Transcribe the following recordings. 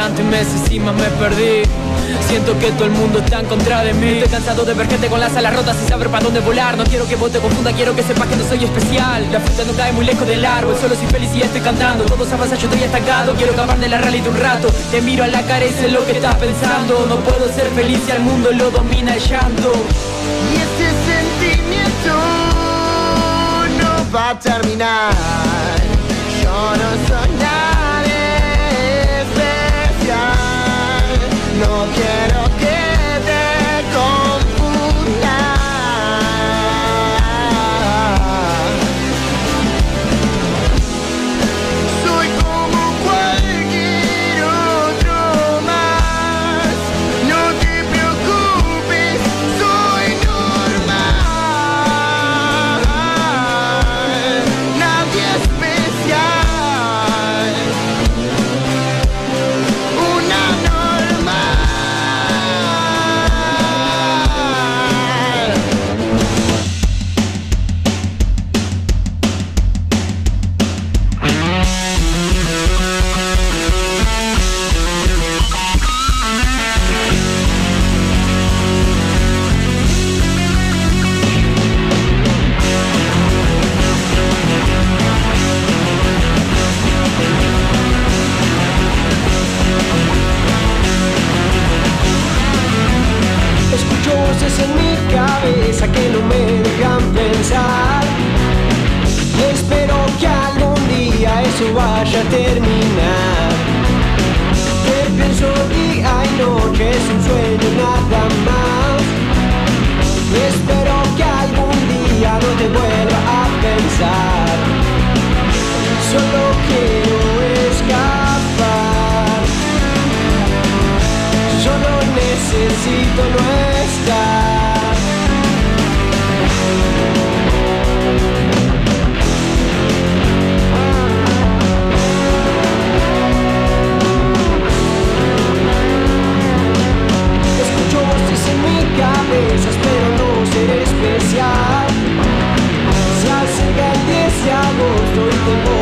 durante meses y me perdí. Siento que todo el mundo está en contra de mí. Estoy cansado de ver gente con las alas rotas sin saber para dónde volar. No quiero que vos te confunda, quiero que sepas que no soy especial. La fruta no cae muy lejos del árbol, solo soy feliz y estoy cantando. Todos avanzan, yo estoy estancado, quiero acabar de la realidad un rato. Te miro a la cara y sé lo que estás pensando. No puedo ser feliz si al mundo lo domina el llanto. Y este sentimiento no va a terminar. Yo no soy nadie eso vaya a terminar. Te pienso día y noche, es un sueño nada más. Espero que algún día no te vuelva a pensar. Solo quiero escapar. Solo necesito no estar. Mi cabeza, espero no ser especial. Acerca el 10 de agosto y te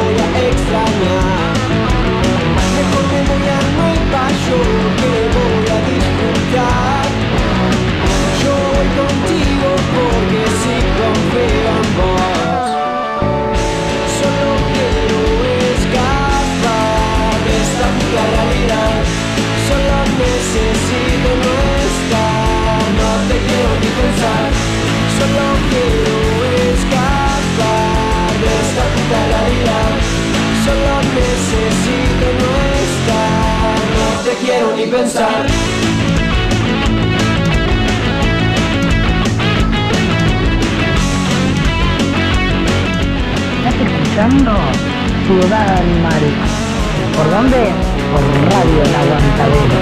pensar. Estás escuchando Ciudad Animal. ¿Por dónde? Por Radio El Aguantadero.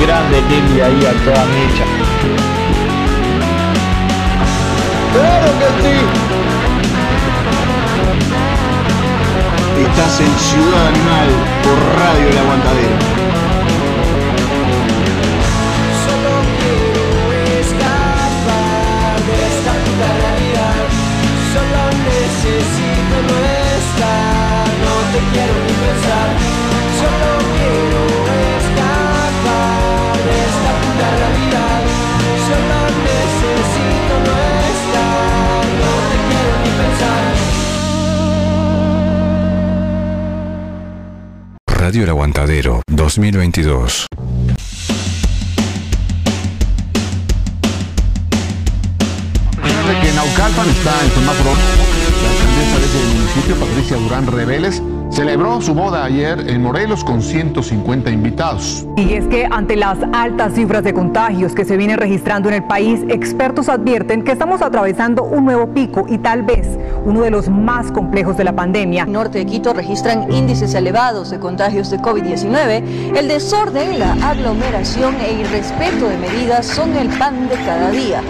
Grande Lili ahí a toda mecha. ¡Claro que sí! Estás en Ciudad Animal por Radio El Aguantadero. Solo quiero escapar de esta puta realidad. Solo necesito no estar, no te quiero ni pensar. Solo quiero Radio El Aguantadero 2022. de que Naucalpan está en semáforo. La alcaldesa de ese municipio, Patricia Durán Reveles, celebró su boda ayer en Morelos con 150 invitados. Y es que ante las altas cifras de contagios que se vienen registrando en el país, expertos advierten que estamos atravesando un nuevo pico y tal vez uno de los más complejos de la pandemia. norte de Quito registran índices elevados de contagios de COVID-19, el desorden, la aglomeración e irrespeto de medidas son el pan de cada día.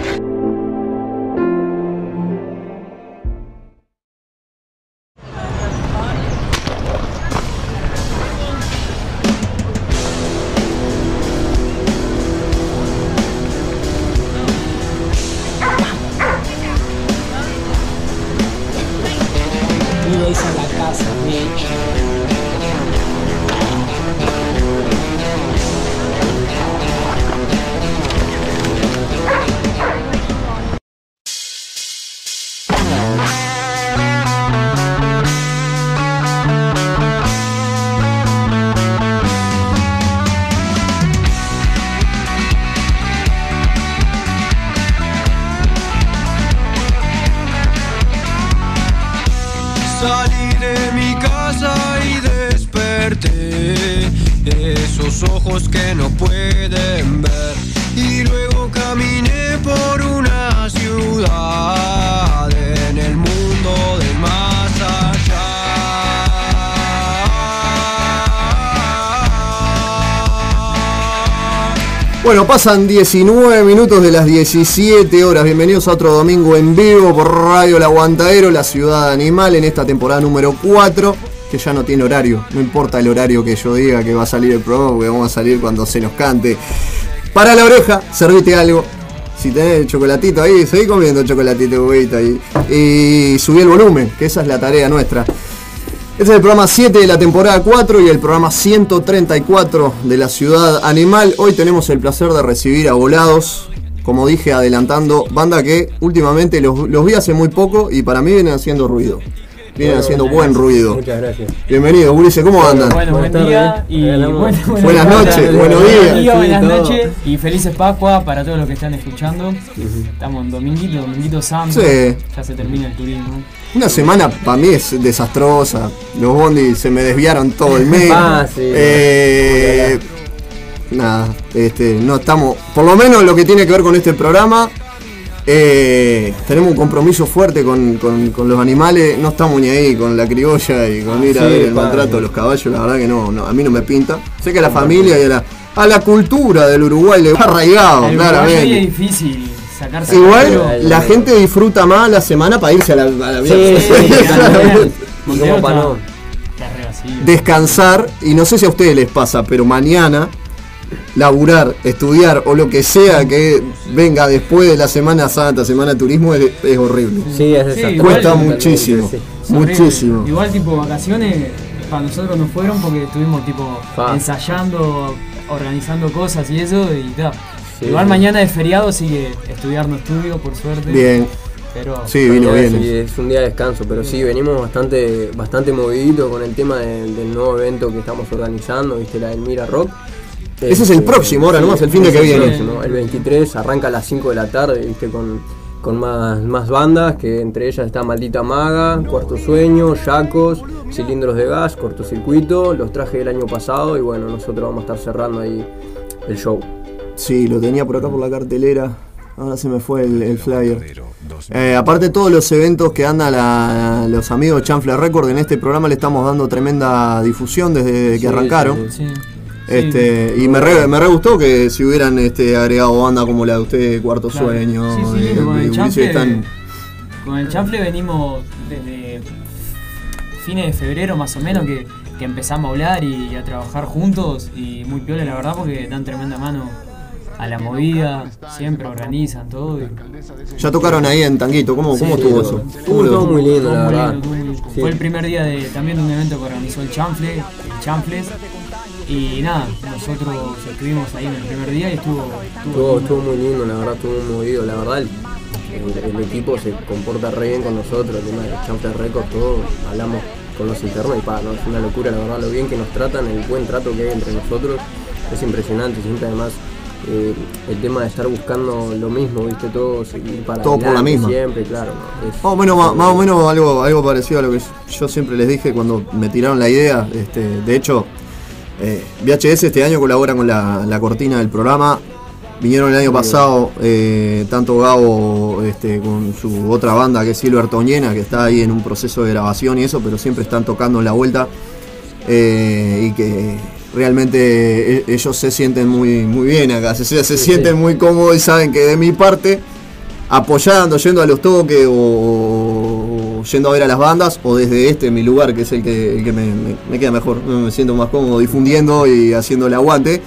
Bueno, pasan 19 minutos de las 17 horas. Bienvenidos a otro domingo en vivo por Radio El Aguantadero, la ciudad animal, en esta temporada número 4, que ya no tiene horario. No importa el horario que yo diga que va a salir el programa, porque vamos a salir cuando se nos cante. Para la oreja, servite algo. Si tenés chocolatito ahí, seguí comiendo chocolatito, huevito ahí. Y subí el volumen, que esa es la tarea nuestra. Este es el programa 7 de la temporada 4 y el programa 134 de la ciudad animal. Hoy tenemos el placer de recibir a Volados, como dije adelantando, banda que últimamente los, los vi hace muy poco y para mí vienen haciendo ruido. Vienen haciendo buen gracias. ruido. Muchas gracias. Bienvenido, Ulises, ¿cómo andan? Bueno, buen Buenas día y Buenas noches. Buenos días. día, Sí, buenas noches y felices Pascua para todos los que están escuchando. Estamos en Dominguito, Dominguito Santo. Sí. Ya se termina el turismo. Una semana para mí es desastrosa. Los bondis se me desviaron todo el mes. Ah, sí. Eh, nada, este, no estamos. Por lo menos lo que tiene que ver con este programa. Eh, tenemos un compromiso fuerte con, con- con los animales, no estamos ni ahí con la criolla y con ir a ver el padre. maltrato de los caballos, la verdad que no, no, a mí no me pinta. Sé que a la familia y a la, a la cultura del Uruguay le va arraigado, El claramente. es difícil sacarse Igual la gente disfruta más la semana para irse a la, a la Sí, descansar y no sé si a ustedes les pasa, pero mañana laburar, estudiar o lo que sea que venga después de la Semana Santa, Semana de Turismo es, es horrible. Sí, es Sí, igual- Cuesta muchísimo, sí. Es muchísimo. Igual tipo vacaciones para nosotros no fueron porque estuvimos tipo Pa. ensayando, organizando cosas y eso y. Sí, Igual sí. mañana es feriado, así que estudiar no estudio por suerte. Bien, Pero sí, vino bien. sí, es un día de descanso, pero sí, venimos bastante bastante moviditos con el tema del, del nuevo evento que estamos organizando, viste, la del Mira Rock. Ese es el próximo, ahora nomás, el fin de que viene. El 23 arranca a las 5 de la tarde, viste, con, con más, más bandas, que entre ellas está Maldita Maga, Cuarto Sueño, Yacos, Cilindros de Gas, Cortocircuito, los trajes del año pasado y bueno, nosotros vamos a estar cerrando ahí el show. Sí, lo tenía por acá por la cartelera. Ahora se me fue el, el flyer. Eh, aparte de todos los eventos que andan la- los amigos de Chanfle Record, en este programa le estamos dando tremenda difusión desde que Sí, arrancaron. sí. Este, y me re, me re gustó que si hubieran este, agregado banda como la de usted, Cuarto Claro. Sueño, Sí, sí, eh, con el chanfle, están- con el chanfle venimos desde fines de febrero más o menos que, que empezamos a hablar y a trabajar juntos y muy piola la verdad porque dan tremenda mano a la movida, siempre organizan todo. y- ya tocaron ahí en Tanguito, ¿cómo, cómo estuvo eso? sí. ¿Cómo lo- Estuvo muy lindo, Todo la muy verdad. lindo, todo muy lindo. Sí. Fue el primer día de también de un evento que organizó el Chanfle, el Chanfles. Y nada, nosotros estuvimos ahí en el primer día y estuvo, Estuvo, estuvo muy lindo, la verdad, estuvo muy movido. La verdad, el, equipo se comporta re bien con nosotros, el tema de Champions Records, todo. Hablamos con los internos y pa, no, es una locura, la verdad, lo bien que nos tratan, el buen trato que hay entre nosotros. Es impresionante, siempre además eh, el tema de estar buscando lo mismo, viste, todos ir para Todo por la misma. Siempre, claro. Es- Más o menos, más, más o menos algo, algo parecido a lo que yo siempre les dije cuando me tiraron la idea. Este, de hecho, eh, VHS este año colabora con la, la cortina del programa. Vinieron el año pasado eh, tanto Gabo este, con su otra banda que es Silver Toñena, que está ahí en un proceso de grabación y eso, pero siempre están tocando en la vuelta. eh, y que realmente e- ellos se sienten muy, muy bien acá, se, se sienten muy cómodos y saben que de mi parte apoyando, yendo a los toques o, o yendo a ver a las bandas o desde este mi lugar que es el que, el que me, me- me queda mejor, me siento más cómodo difundiendo y haciendo el aguante.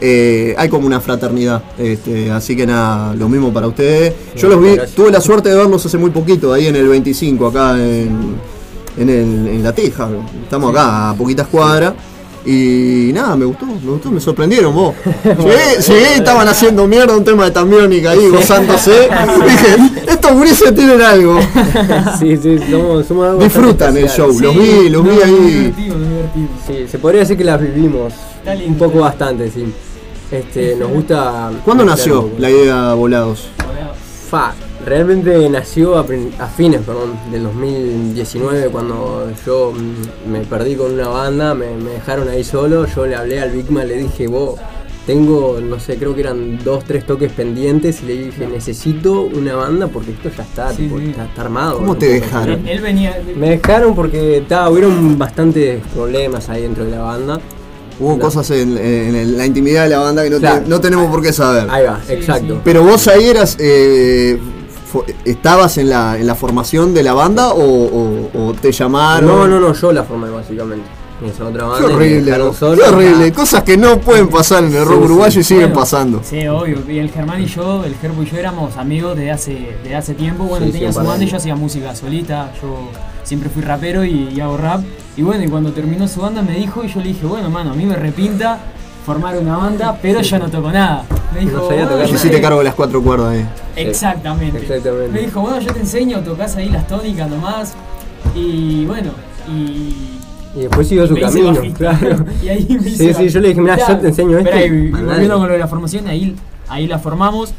eh, hay como una fraternidad, este, así que nada, lo mismo para ustedes. Yo los vi, tuve la suerte de verlos hace muy poquito, ahí en el 25, acá en, en, el- en La Teja. Estamos acá a poquitas cuadras. Y nada, me gustó, me gustó, me sorprendieron vos. Llegué, llegué y estaban haciendo mierda un tema de tambiónica ahí, gozándose. Dije, estos gurises tienen algo. sí, sí, somos, somos algo Disfrutan el show, los vi, los vi ahí. divertido, muy divertido. Sí, se podría decir que las vivimos un poco bastante, sí. Este, nos gusta. ¿Cuándo nació la idea Volados? Fa, realmente nació a, fines perdón, del 2019 cuando yo mm, me perdí con una banda, me, me dejaron ahí solo, yo le hablé al Big Man, le dije, vos, tengo, no sé, creo que eran dos, tres toques pendientes y le dije, necesito una banda porque esto ya está, tipo, Está, está armado. ¿Cómo ¿no? te dejaron? Él venía. Me dejaron porque ta, hubieron bastantes problemas ahí dentro de la banda. Hubo No. cosas en, en- en la intimidad de la banda que no, te- Claro. no tenemos por qué saber. Ahí va, exacto. Pero vos ahí eras. eh, ¿Estabas en la, en la formación de la banda o, o- o te llamaron? No, no, no, yo la formé básicamente. Otra banda. horrible, qué horrible. Cosas que no pueden pasar en el rock Sí, sí. uruguayo y siguen Bueno, pasando. Sí, obvio. Y el Germán y yo, el Gerbo y yo éramos amigos desde hace, desde hace tiempo. Bueno, Sí, tenía sí, su banda y yo hacía música solita. Yo siempre fui rapero y, y hago rap. Y bueno, y cuando terminó su banda me dijo y yo le dije, bueno, mano, a mí me repinta formar una banda, pero yo no toco nada. Me dijo, No sabía "Bueno, tocar yo Yo nada". sí te cargo de las cuatro cuerdas ahí. Exactamente. Exactamente. Me dijo, bueno, yo te enseño, tocas ahí las tónicas nomás. Y bueno, y. Y después siguió su camino, claro. y ahí me Sí, sí, yo le dije, mirá, bajista. yo te enseño esto. Y, volviendo con lo de la formación, ahí, ahí la formamos.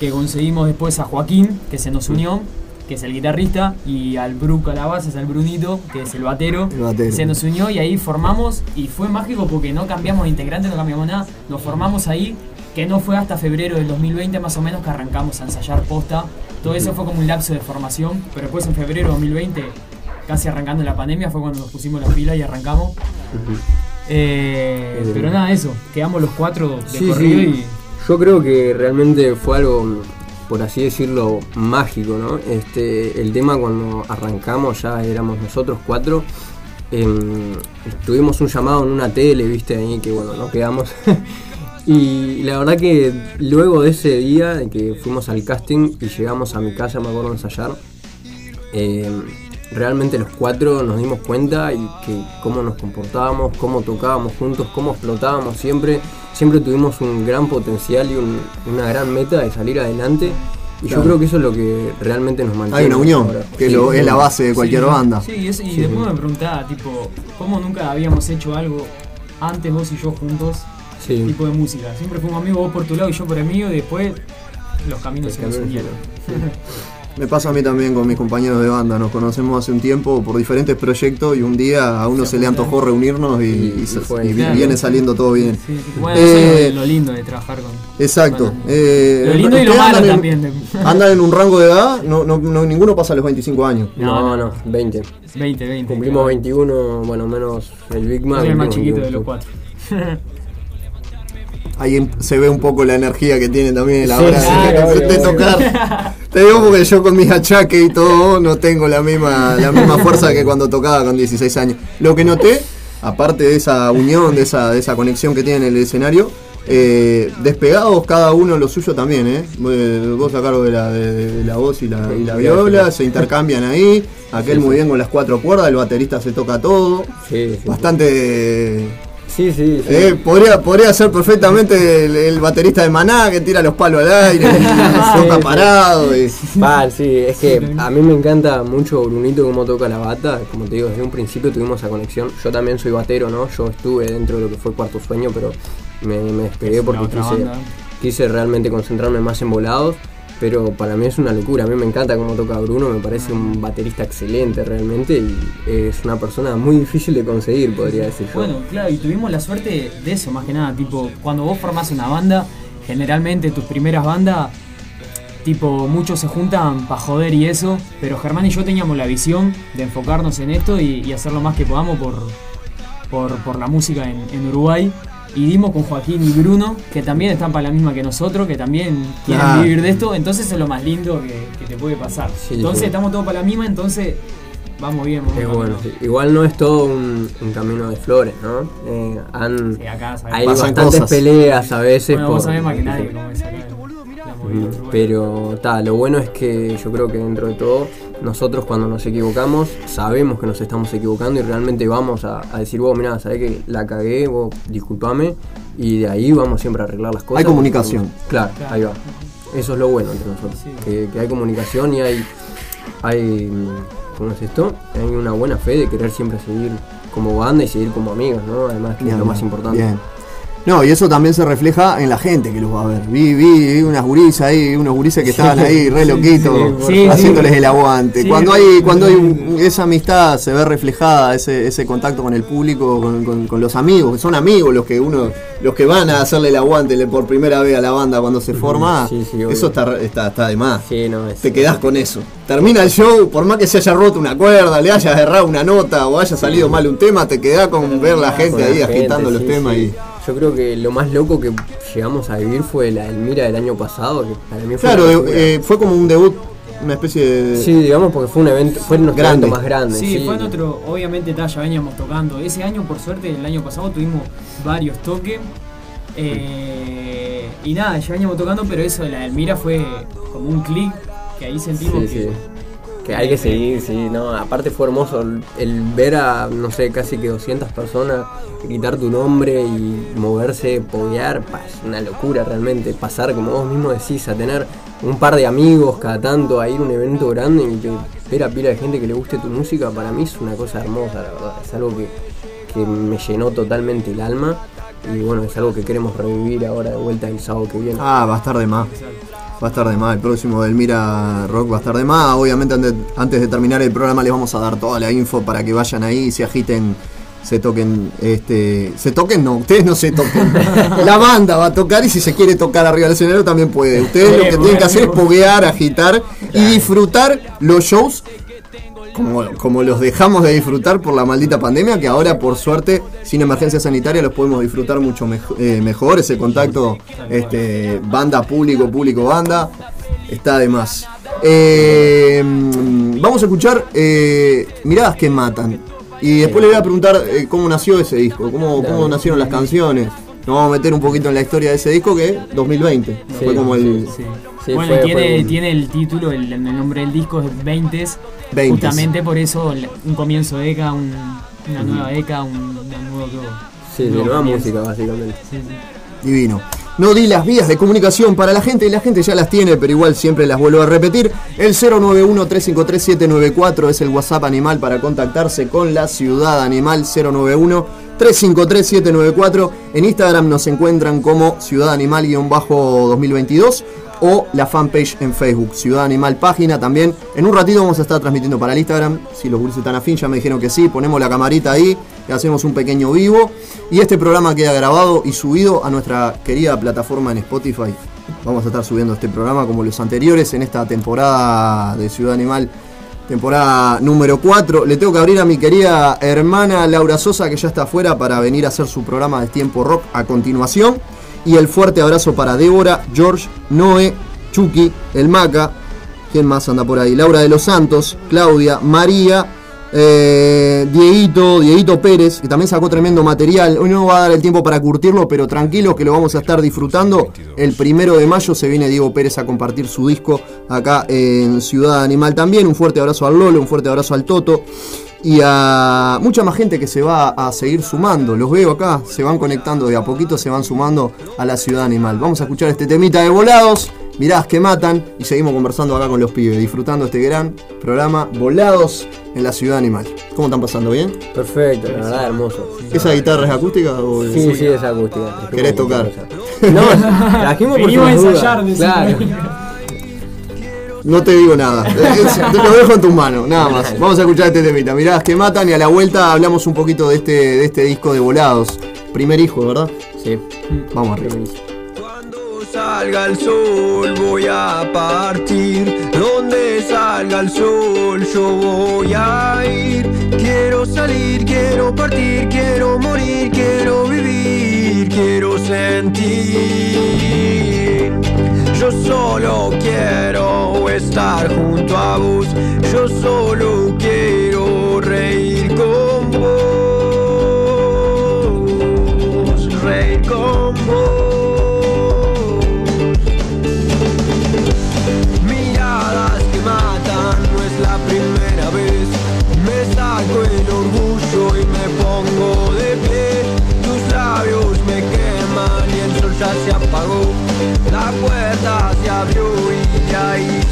Que conseguimos después a Joaquín, que se nos unió, que es el guitarrista, y al Bruco a la base, es al Brunito, que es el batero. El batero. Se nos unió y ahí formamos, y fue mágico porque no cambiamos de integrante, no cambiamos nada. Nos formamos ahí, que no fue hasta febrero del 2020 más o menos que arrancamos a ensayar posta. Todo eso fue como un lapso de formación, pero después en febrero de 2020, casi arrancando la pandemia, fue cuando nos pusimos las pilas y arrancamos. Eh, pero nada, eso, quedamos los cuatro de Sí, corrido sí. Yo creo que realmente fue algo, por así decirlo, mágico, ¿no? Este, el tema cuando arrancamos, ya éramos nosotros cuatro. em, tuvimos un llamado en una tele, viste, ahí que bueno, nos quedamos. y la verdad que luego de ese día, que fuimos al casting y llegamos a mi casa, me acuerdo ensayar, em, realmente los cuatro nos dimos cuenta y que cómo nos comportábamos, cómo tocábamos juntos, cómo explotábamos siempre. Siempre tuvimos un gran potencial y un- una gran meta de salir adelante. Y Claro. yo creo que eso es lo que realmente nos mantiene. Hay una unión, ahora. que Sí, lo- es la base de cualquier Sí, banda. Sí, y, eso- y Sí, después sí. me preguntaba, tipo, ¿cómo nunca habíamos hecho algo antes vos y yo juntos? Sí. Tipo de música. Siempre fuimos amigos, vos por tu lado y yo por el mío, y después los caminos se nos unieron. Me pasa a mí también con mis compañeros de banda. Nos conocemos hace un tiempo por diferentes proyectos y un día a uno se, le antojó reunirnos y, Y- y se- y fue. y Claro. viene saliendo todo bien. Sí, bueno, eso Eh, es lo, lindo de trabajar con. Exacto. con- Eh, lo lindo y lo ¿ustedes malo en- también. ¿Andan en un rango de edad? No, no, no, ninguno pasa los 25 años. No, no, 20. 20, 20. Cumplimos 21, bueno, menos el Big Man. Soy el más chiquito de los 21. cuatro. Ahí em- se ve un poco la energía que tiene también la Sí, hora sí, obvio, obvio. tocar. Te digo porque yo con mis achaques y todo no tengo la misma, la misma fuerza que cuando tocaba con 16 años. Lo que noté, aparte de esa unión, de esa, de esa conexión que tienen en el escenario, eh, despegados cada uno lo suyo también, ¿eh? Eh, Vos a cargo de la, de, de la voz y la, y la viola, se intercambian ahí, aquel Sí, muy bien con las cuatro cuerdas, el baterista se toca todo, Sí, sí. bastante... Sí, sí, sí. Eh, podría, podría ser perfectamente el, el baterista de Maná que tira los palos al aire, y toca sí. parado. Y, Vale, sí, es que a mí me encanta mucho Brunito cómo toca la bata. Como te digo, desde un principio tuvimos esa conexión. Yo también soy batero, ¿no? Yo estuve dentro de lo que fue Cuarto Sueño, pero me, me despegué Es porque quise, banda. quise realmente concentrarme más en volados. Pero para mí es una locura. A mí me encanta cómo toca Bruno, me parece un baterista excelente realmente y es una persona muy difícil de conseguir, podría decir yo. Bueno, claro, y tuvimos la suerte de eso, más que nada, tipo, cuando vos formás una banda, generalmente tus primeras bandas, tipo, muchos se juntan para joder y eso, pero Germán y yo teníamos la visión de enfocarnos en esto y, y hacer lo más que podamos por, por, por la música en, en Uruguay. Y dimos con Joaquín y Bruno, que también están para la misma que nosotros, que también quieren Claro. vivir de esto, entonces es lo más lindo que, que te puede pasar. Sí, entonces sí. estamos todos para la misma, entonces vamos bien. Vamos Es bueno, sí. igual no es todo un, un camino de flores, ¿no? Eh, han, Sí, acá sabemos. hay bastantes cosas. peleas a veces. Bueno, vos por- sabés más que nadie cómo es acá Pero ta, lo bueno es que yo creo que dentro de todo, nosotros cuando nos equivocamos, sabemos que nos estamos equivocando y realmente vamos a, a decir, vos, mirá, sabés que la cagué, vos disculpame, y de ahí vamos siempre a arreglar las cosas. Hay comunicación. Claro, Claro. ahí va. Eso es lo bueno entre nosotros, Sí. que, que hay comunicación y hay, hay, ¿cómo es esto? Hay una buena fe de querer siempre seguir como banda y seguir como amigos, ¿no? Además, que es Bien, lo más importante. bien. No, y eso también se refleja en la gente que los va a ver. Vi, vi, vi unas gurisas ahí, unos gurises que estaban ahí re Sí, loquitos, sí, sí. haciéndoles el aguante. Sí, cuando hay, cuando hay un- esa amistad se ve reflejada, ese, ese contacto con el público, con, con- con los amigos, que son amigos los que uno, los que van a hacerle el aguante le- por primera vez a la banda cuando se forma, Sí, sí, obvio. eso está, está, está de más. Sí, no, es- Te quedás con eso. Termina el show, por más que se haya roto una cuerda, le hayas errado una nota o haya salido mal un tema, te quedás con ver la gente la ahí gente, agitando los sí, temas sí. y. Yo creo que lo más loco que llegamos a vivir fue la Elmira del año pasado, que para mí fue Claro, locura. eh, fue como un debut, una especie de. Sí, digamos porque fue un evento, fue nuestro Grande. evento más grande. Sí, Sí, fue nuestro, obviamente ta, ya veníamos tocando. Ese año, por suerte, el año pasado tuvimos varios toques. Eh, y nada, ya veníamos tocando, pero eso de la Elmira fue como un clic que ahí sentimos Sí, que. sí. Que hay que seguir, sí, no, aparte fue hermoso el, el ver a, no sé, casi que 200 personas gritar tu nombre y moverse, poguear, pa, es una locura realmente, pasar, como vos mismo decís, a tener un par de amigos cada tanto, a ir a un evento grande y que ver a pila de gente que le guste tu música, para mí es una cosa hermosa, la verdad, es algo que, que me llenó totalmente el alma y bueno, es algo que queremos revivir ahora de vuelta el sábado que viene. Ah, va a estar de más. Va a estar de más. El próximo del Mira Rock va a estar de más. Obviamente, antes, de terminar el programa, les vamos a dar toda la info para que vayan ahí, se agiten, se toquen. este Se toquen, no, ustedes no se toquen. la banda va a tocar y si se quiere tocar arriba del escenario también puede. Ustedes lo que tienen que hacer es poguear, agitar y disfrutar los shows como, como los dejamos de disfrutar por la maldita pandemia, que ahora por suerte, sin emergencia sanitaria, los podemos disfrutar mucho mejo- eh, mejor. Ese contacto este, banda, público, público, banda, está de más. Eh, vamos a escuchar eh, Miradas que Matan. Y después le voy a preguntar eh, cómo nació ese disco, cómo, cómo nacieron las canciones. Nos vamos a meter un poquito en la historia de ese disco que es 2020. fue como el... Sí, bueno, fue- tiene, fue un- tiene el título, el, el nombre del disco es 20 20s. Justamente por eso un comienzo de ECA, un- una nueva ECA, un, nuevo todo. Sí, de nueva música básicamente. Divino. No di las vías de comunicación para la gente y la gente ya las tiene, pero igual siempre las vuelvo a repetir. El 091-353-794 es el WhatsApp animal para contactarse con la ciudad animal 091-353-794. En Instagram nos encuentran como Ciudad Animal-2022 o la fanpage en Facebook, Ciudad Animal Página también. En un ratito vamos a estar transmitiendo para el Instagram. Si los gurises están afín, ya me dijeron que sí. Ponemos la camarita ahí y hacemos un pequeño vivo. Y este programa queda grabado y subido a nuestra querida plataforma en Spotify. Vamos a estar subiendo este programa como los anteriores en esta temporada de Ciudad Animal. Temporada número 4. Le tengo que abrir a mi querida hermana Laura Sosa, que ya está afuera, para venir a hacer su programa de Tiempo Rock a continuación. Y el fuerte abrazo para Débora, George, Noé, Chucky, el Maca. ¿Quién más anda por ahí? Laura de los Santos, Claudia, María, eh, Dieguito, Dieguito Pérez, que también sacó tremendo material. Hoy no va a dar el tiempo para curtirlo, pero tranquilos que lo vamos a estar disfrutando. El primero de mayo se viene Diego Pérez a compartir su disco acá en Ciudad Animal también. Un fuerte abrazo al Lolo, un fuerte abrazo al Toto y a mucha más gente que se va a seguir sumando. Los veo acá, se van conectando de a poquito, se van sumando a la ciudad animal. Vamos a escuchar este temita de volados, mirás que matan y seguimos conversando acá con los pibes, disfrutando este gran programa Volados en la ciudad animal. ¿Cómo están pasando? ¿Bien? Perfecto, la verdad, hermoso. ¿Esa guitarra es acústica o es- Sí, sí, es acústica. ¿Querés tocar? No, trajimos por Venimos a sus ensayar. Claro. No te digo nada. Es- Te lo dejo en tus manos, nada más. Vamos a escuchar este temita. Mirás que matan y a la vuelta hablamos un poquito de este, de este disco de volados. Primer hijo, ¿verdad? Sí. Vamos arriba. salga el sol voy a partir Donde salga el sol yo voy a ir Quiero salir, quiero partir, quiero morir, quiero vivir, quiero sentir Yo solo quiero estar junto a vos. Yo solo quiero reír con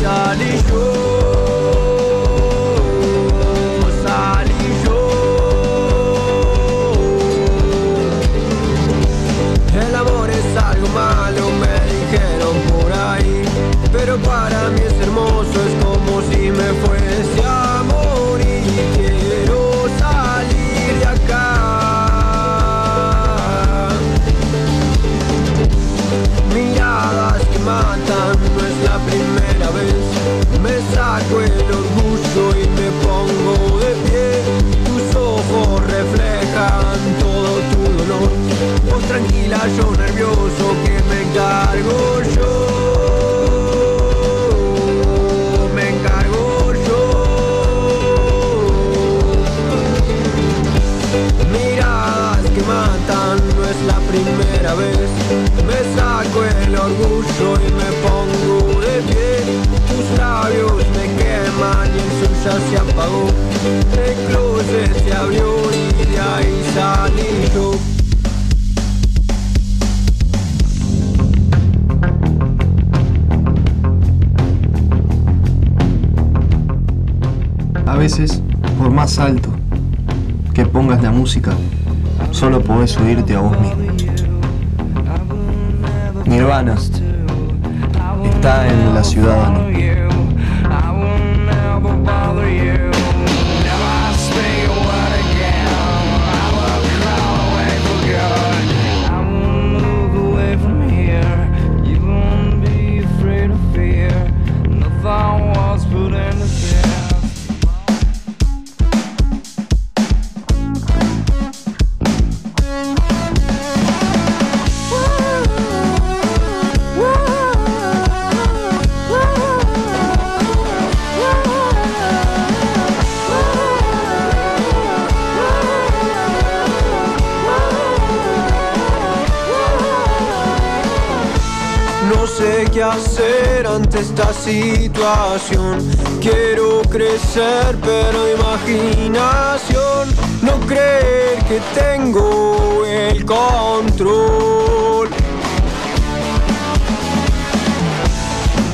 puerta se El closet se abrió y de ahí salí. A veces, por más alto que pongas la música, solo podés oírte a vos mismo. Nirvana está en la ciudadana. Quiero crecer, pero imaginación. No creer que tengo el control.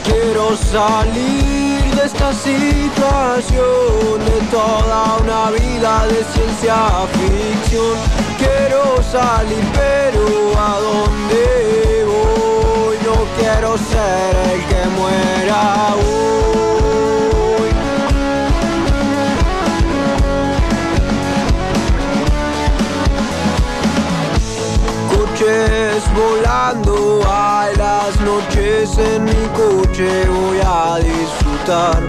Quiero salir de esta situación, de toda una vida de ciencia ficción. Quiero salir, pero ¿a dónde voy? No quiero ser el que muera noches en mi coche voy a disfrutar.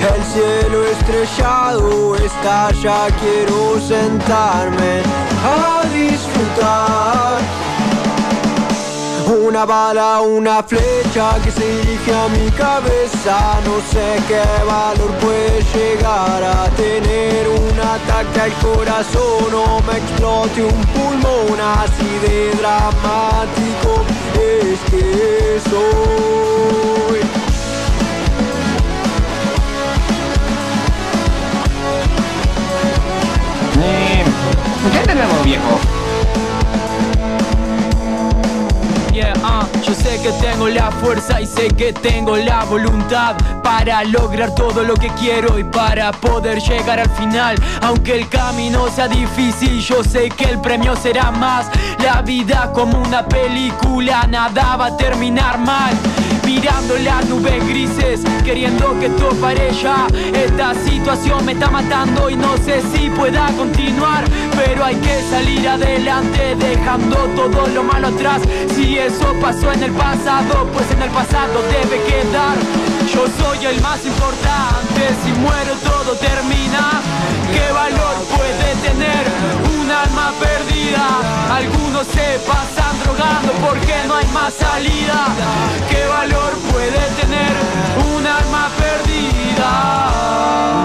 El cielo estrellado está, ya quiero sentarme a disfrutar. Una bala, una flecha que se dirige a mi cabeza. No sé qué valor puede llegar a tener un ataque al corazón o me explote un pulmón así de dramático. Es que soy. ¿Qué tenemos, viejo? Yeah, ah, yo sé que tengo la fuerza y sé que tengo la voluntad para lograr todo lo que quiero y para poder llegar al final. Aunque el camino sea difícil, yo sé que el premio será más. La vida como una película, nada va a terminar mal. Mirando las nubes grises, queriendo que todo ya. Esta situación me está matando y no sé si pueda continuar. Pero hay que salir adelante, dejando todo lo malo atrás. Si eso pasó en el pasado, pues en el pasado debe quedar. Yo soy el más importante, si muero todo termina. ¿Qué valor puede tener Algunos se pasan drogando porque no hay más salida. ¿Qué valor puede tener un alma perdida?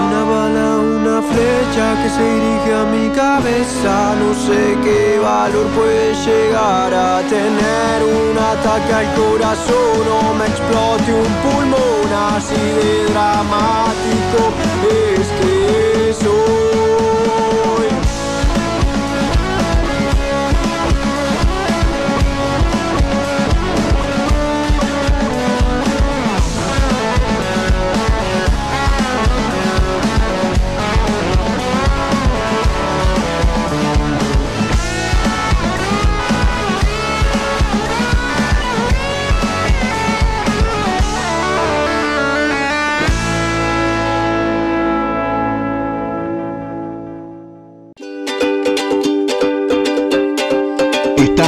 Una bala, una flecha que se dirige a mi cabeza. No sé qué valor puede llegar a tener un ataque al corazón o me explote un pulmón así de dramático. Es que soy.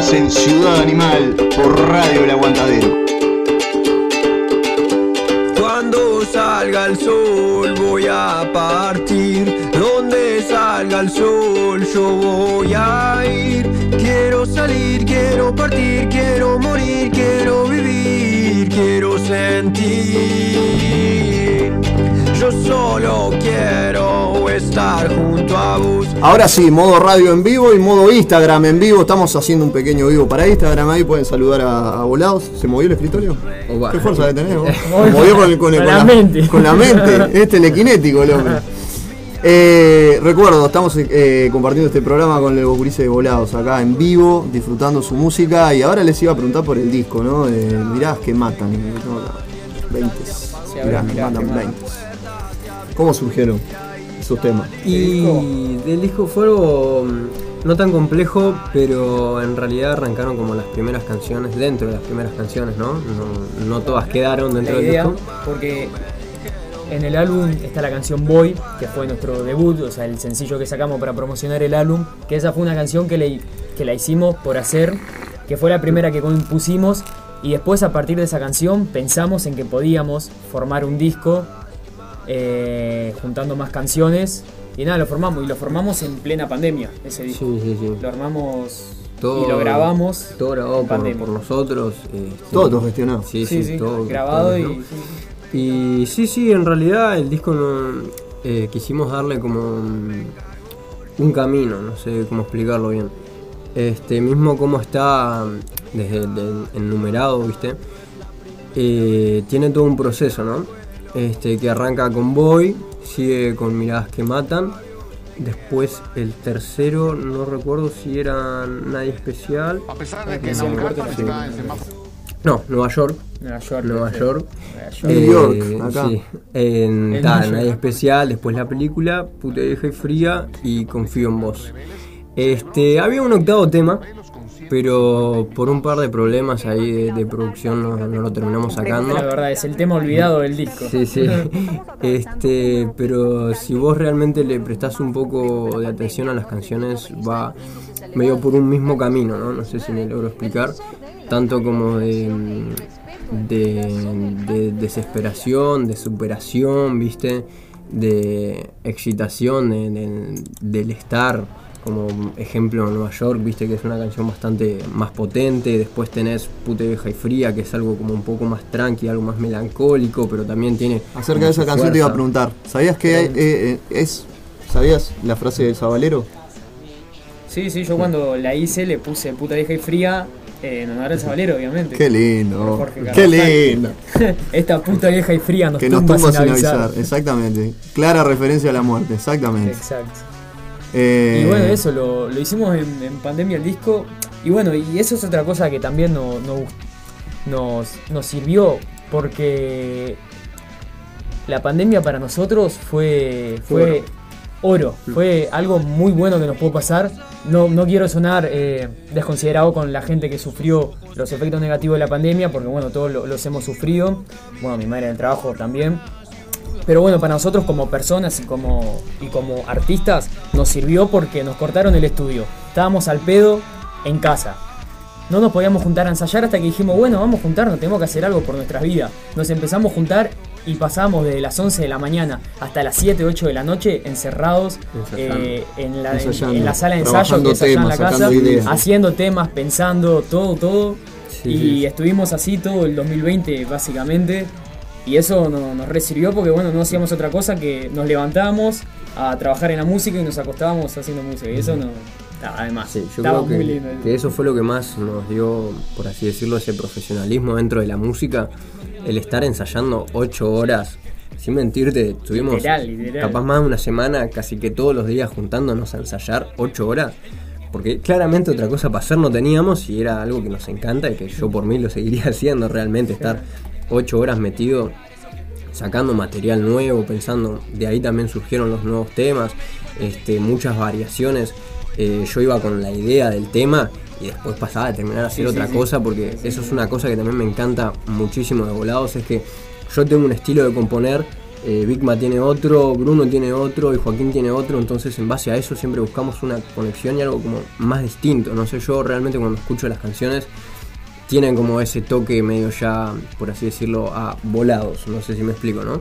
Estás en Ciudad Animal por Radio El Aguantadero. Cuando salga el sol voy a partir. Donde salga el sol yo voy a ir. Quiero salir, quiero partir, quiero morir, quiero vivir, quiero sentir. Yo solo quiero estar junto a vos. Ahora sí, modo radio en vivo y modo Instagram en vivo. Estamos haciendo un pequeño vivo para Instagram. Ahí pueden saludar a, a Volados. ¿Se movió el escritorio? ¿Qué fuerza que tenés vos? Se movió con, el- con el- Con con la mente. Con la mente. Es telequinético el hombre. Eh, recuerdo, estamos eh, compartiendo este programa con el Bocurice de Volados acá en vivo, disfrutando su música. Y ahora les iba a preguntar por el disco, ¿no? Eh, mirás que matan. ¿no? 20. Mirás que mirás que matan matan. 20. ¿Cómo surgieron esos temas? Y del disco fue algo mm, no tan complejo, pero en realidad arrancaron como las primeras canciones, dentro de las primeras canciones, ¿no? No, no todas quedaron dentro la del disco. porque en el álbum está la canción Boy, que fue nuestro debut, o sea, el sencillo que sacamos para promocionar el álbum, que esa fue una canción que, le- que la hicimos por hacer, que fue la primera que compusimos, y después a partir de esa canción pensamos en que podíamos formar un disco eh, juntando más canciones, y nada, lo formamos, y lo formamos en plena pandemia, ese disco. Sí, sí, sí. Lo armamos Todo, y lo grabamos. Todo grabado en por, nosotros. eh, Todo sí. autogestionado. Sí, Sí, sí, sí, todo grabado todo, y- ¿no? Y sí, sí, en realidad el disco no, eh, quisimos darle como un, un camino, no sé cómo explicarlo bien. Este mismo como está desde el enumerado, ¿viste? Eh, tiene todo un proceso, ¿no? Este que arranca con Boy, sigue con Miradas que matan. Después el tercero, no recuerdo si era Nadie Especial. A pesar de que sí. está en. No, Nueva York. Nueva York. Nueva. York. Nueva York. New York, acá. Sí. En, En ta, New York. Nadie especial, después la película, Puta vieja y fría y Confío en vos. Este, había un octavo tema, pero por un par de problemas ahí de, de producción no, no lo terminamos sacando. La verdad, es el tema olvidado del disco. Sí, sí. Este, pero si vos realmente le prestás un poco de atención a las canciones, va medio por un mismo camino, ¿no? No sé si me logro explicar. Tanto como de, de, de desesperación, de superación, ¿viste? De excitación, de- de- del estar. Como ejemplo Nueva York, viste que es una canción bastante más potente. Después tenés Puta vieja y fría, que es algo como un poco más tranqui, algo más melancólico, pero también tiene. Acerca de esa canción te iba a preguntar. ¿Sabías que hay- eh, eh, es. ¿Sabías la frase del Zabalero? Sí, sí, yo cuando la hice le puse puta vieja y fría eh, en honor al sabalero, obviamente. Qué lindo. Jorge Qué lindo. Esta puta vieja y fría nos Que nos tumba, tumba sin avisar. Exactamente. Clara referencia a la muerte. Exactamente. Exacto. Eh, Y bueno, eso lo, lo hicimos en, en pandemia el disco. Y bueno, y eso es otra cosa que también no- no- nos, nos sirvió porque la pandemia para nosotros fue, fue oro. Fue algo muy bueno que nos pudo pasar. No, no quiero sonar eh, desconsiderado con la gente que sufrió los efectos negativos de la pandemia, porque bueno, todos lo- los hemos sufrido. Bueno, mi madre en el trabajo también. Pero bueno, para nosotros como personas y como, y como artistas nos sirvió porque nos cortaron el estudio. Estábamos al pedo en casa. No nos podíamos juntar a ensayar hasta que dijimos, bueno, vamos a juntarnos, tenemos que hacer algo por nuestras vidas. Nos empezamos a juntar y pasamos desde las 11 de la mañana hasta las 7, 8 de la noche encerrados eh, en, la, en- la sala de ensayo que es allá en la casa, ideas. haciendo temas, pensando, todo, todo. Sí, y sí. estuvimos así todo el 2020 básicamente. Y eso no- nos resirvió porque bueno, no hacíamos otra cosa que nos levantábamos a trabajar en la música y nos acostábamos haciendo música. Y eso no. Además, Sí, yo estaba creo muy que, lindo. que eso fue lo que más nos dio, por así decirlo, ese profesionalismo dentro de la música. El estar ensayando ocho horas, sin mentirte, estuvimos Literal, literal. capaz más de una semana, casi que todos los días juntándonos a ensayar ocho horas. Porque claramente otra cosa para hacer no teníamos y era algo que nos encanta y que yo por mí lo seguiría haciendo realmente, estar ocho horas metido sacando material nuevo, pensando, de ahí también surgieron los nuevos temas, este, muchas variaciones. Eh, yo iba con la idea del tema y después pasaba a terminar a hacer Sí, otra sí. cosa porque eso es una cosa que también me encanta muchísimo de volados, es que yo tengo un estilo de componer, eh, Bigma tiene otro, Bruno tiene otro y Joaquín tiene otro, entonces en base a eso siempre buscamos una conexión y algo como más distinto. No sé, yo realmente cuando escucho las canciones tienen como ese toque medio ya, por así decirlo, a volados, no sé si me explico, ¿no?